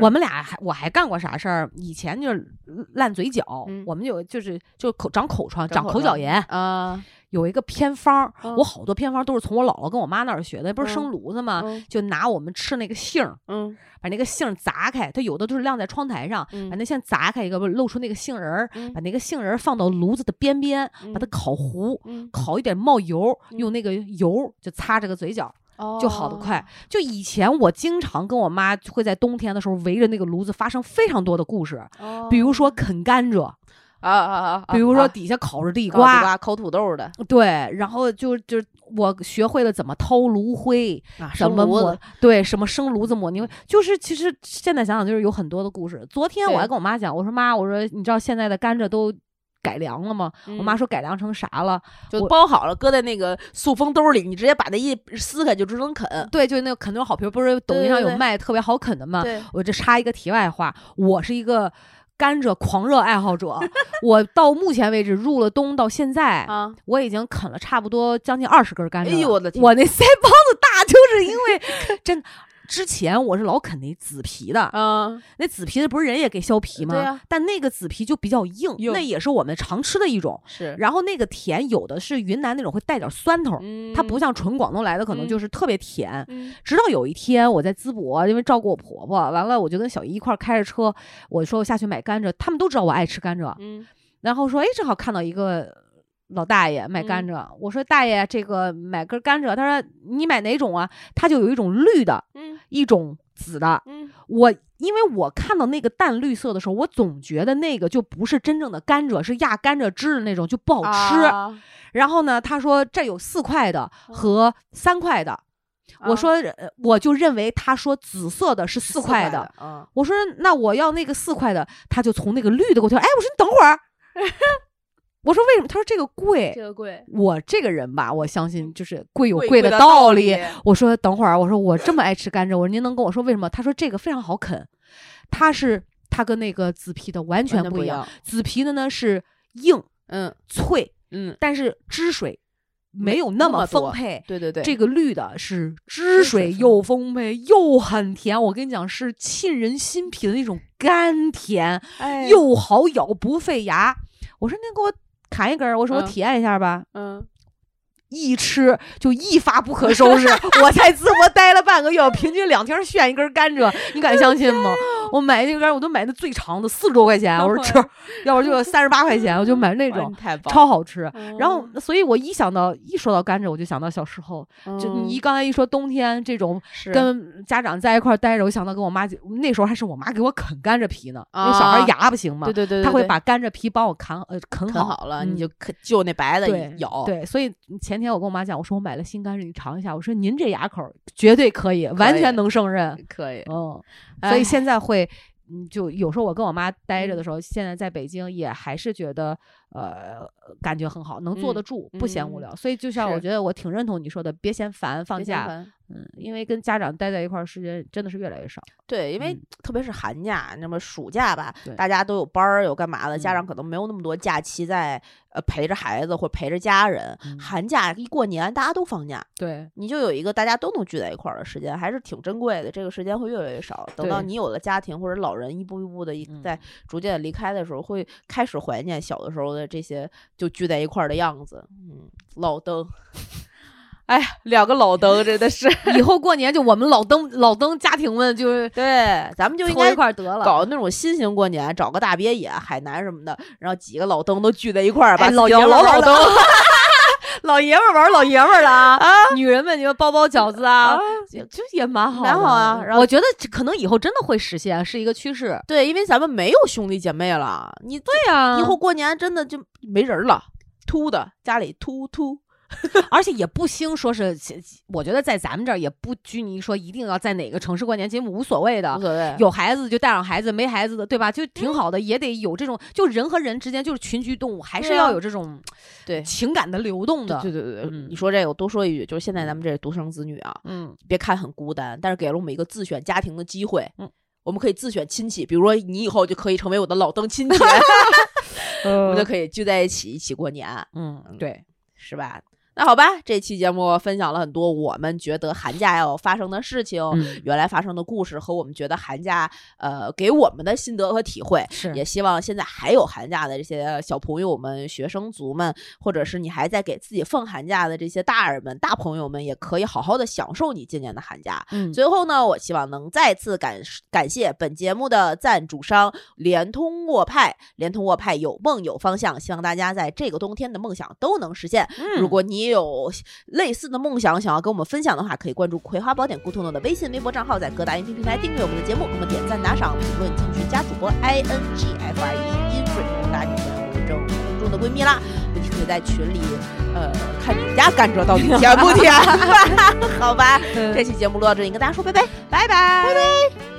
我们俩还我还干过啥事儿？以前就是烂嘴角，嗯。我们有就是就口长口疮、长长口角炎，啊，有一个偏方，嗯我好多偏方都是从我姥姥跟我妈那儿学的，不是嗯生炉子吗？嗯。就拿我们吃那个杏儿，嗯。把那个杏儿砸开，它有的都是晾在窗台上，嗯把那杏砸开一个，不露出那个杏仁儿，嗯。把那个杏仁儿放到炉子的边边，把它嗯。烤糊，嗯，烤一点冒油，嗯。用那个油就擦这个嘴角，就好得快哦。就以前我经常跟我妈会在冬天的时候围着那个炉子发生非常多的故事，哦。比如说啃甘蔗，啊啊啊，比如说啊底下烤着地瓜，烤土豆的对，然后就就我学会了怎么掏炉灰，啊，什么抹对什么生炉子抹泥灰，就是其实现在想想就是有很多的故事。昨天我还跟我妈讲，我说妈，我说你知道现在的甘蔗都改良了吗？我妈嗯说改良成啥了？就我包好了，搁在那个塑封兜里，你直接把那一撕开就只能啃。对，就那个啃那种好皮儿，不是抖音上有卖特别好啃的吗？对，我这插一个题外话，我是一个甘蔗狂热爱好者，我到目前为止入了冬到现在，啊，我已经啃了差不多将近二十根甘蔗了。哎呦我的天我那腮帮子大，就是因为 真。之前我是老啃那紫皮的，嗯，那紫皮的不是人也给削皮吗？对啊但那个紫皮就比较硬，那也是我们常吃的一种。是，然后那个甜有的是云南那种会带点酸头，嗯，它不像纯广东来的可能嗯就是特别甜。嗯直到有一天我在淄博，因为照顾我婆婆，完了我就跟小姨一块儿开着车，我说我下去买甘蔗，他们都知道我爱吃甘蔗，嗯然后说哎正好看到一个老大爷卖甘蔗，我说大爷这个买根甘蔗，他说你买哪种啊？他就有一种绿的，嗯一种紫的。嗯我因为我看到那个淡绿色的时候，我总觉得那个就不是真正的甘蔗，是压甘蔗汁的那种，就不好吃。啊然后呢，他说这有四块的和三块的。我啊说，呃我就认为他说紫色的是四块的。我说那我要那个四块的，他就从那个绿的给我挑。哎，我说你等会儿。我说为什么？他说这个贵。这个贵，我这个人吧，我相信就是贵有贵贵的的道理理。我说等会儿，我说我这么爱吃甘蔗，我说您能跟我说为什么？他说这个非常好啃，它是它跟那个紫皮的完全不一样。紫皮的呢是硬嗯脆，嗯，但是汁水没没有那么丰沛。对对对，这个绿的是汁水又丰沛又很甜，我跟你讲是沁人心脾的那种甘甜，哎又好咬不费牙。我说您给我砍一根儿，我说我嗯体验一下吧。嗯，一吃就一发不可收拾。我在淄博待了半个月，我平均两天炫一根甘蔗，你敢相信吗？我买那个甘蔗我都买那最长的，四十多块钱。我说吃，要不就三十八块钱，我就买那种超好吃。嗯然后，所以我一想到一说到甘蔗，我就想到小时候，就你一刚才一说冬天这种跟家长在一块儿待着，我想到跟我妈，那时候还是我妈给我啃甘蔗皮呢，因为小孩啊牙不行嘛对，对对，对她会把甘蔗皮帮我啃呃啃啃好了，你嗯就啃就那白的对咬，对，所以前天我跟我妈讲，我说我买了新甘蔗，你尝一下。我说您这牙口儿绝对可以，完全能胜任。可以，嗯，哎所以现在会，嗯，就有时候我跟我妈待着的时候，现在在北京也还是觉得，呃，感觉很好，能坐嗯得住，不嫌嗯无聊。所以就像我觉得我挺认同你说的，别嫌烦，放假，嗯，因为跟家长待在一块儿时间真的是越来越少。对，因为嗯特别是寒假，那么暑假吧，大家都有班儿，有干嘛的，家长嗯可能没有那么多假期在呃陪着孩子或陪着家人。嗯寒假一过年，大家都放假，对，你就有一个大家都能聚在一块儿的时间，还是挺珍贵的。这个时间会越来越少。等到你有了家庭或者老人一步一步的嗯在逐渐离开的时候，会开始怀念小的时候的这些就聚在一块儿的样子。嗯，老登。哎呀，两个老登 真的是，以后过年就我们老登老登家庭们就是对，咱们就应该一该块儿得了。搞那种新型过年，找个大别野、海南什么的，然后几个老登都聚在一块儿，把哎 老爷们儿玩老老登的老爷们儿玩老爷们儿了。啊！女人们你们包包饺子啊，就就也蛮好的，蛮好啊然后我觉得可能以后真的会实现，是一个趋势。对，因为咱们没有兄弟姐妹了，你对呀。以后过年真的就没人了，秃的家里秃秃，而且也不兴说是，我觉得在咱们这儿也不拘泥说一定要在哪个城市过年，其实无所谓的无。所谓。有孩子就带上孩子，没孩子的对吧？就挺好的，也得有这种，就人和人之间就是群居动物，还是要有这种对情感的流动的。对对对对，嗯你说这个，我多说一句，就是现在咱们这独生子女啊，嗯，别看很孤单，但是给了我们一个自选家庭的机会。嗯，我们可以自选亲戚，比如说你以后就可以成为我的老登亲戚 我们就可以聚在一起一起过年，嗯，对，是吧？那好吧，这期节目分享了很多我们觉得寒假要发生的事情，嗯原来发生的故事和我们觉得寒假呃给我们的心得和体会。是也希望现在还有寒假的这些小朋友们、学生族们，或者是你还在给自己放寒假的这些大人们、大朋友们，也可以好好的享受你今年的寒假。嗯最后呢，我希望能再次感感谢本节目的赞助商联通沃派。联通沃派有梦有方向，希望大家在这个冬天的梦想都能实现。嗯如果你也有类似的梦想想要跟我们分享的话，可以关注《葵花宝典》咕咚咚的微信、微博账号，在各大音频平台订阅我们的节目，给我们点赞、打赏、评论、进群、加主播 i n g f r e in free，大家就成为我们正空中的闺蜜啦。你可以在群里，呃，看你们家甘蔗到底甜不甜？好吧，这期节目录到这里，跟大家说拜拜，拜拜，拜拜。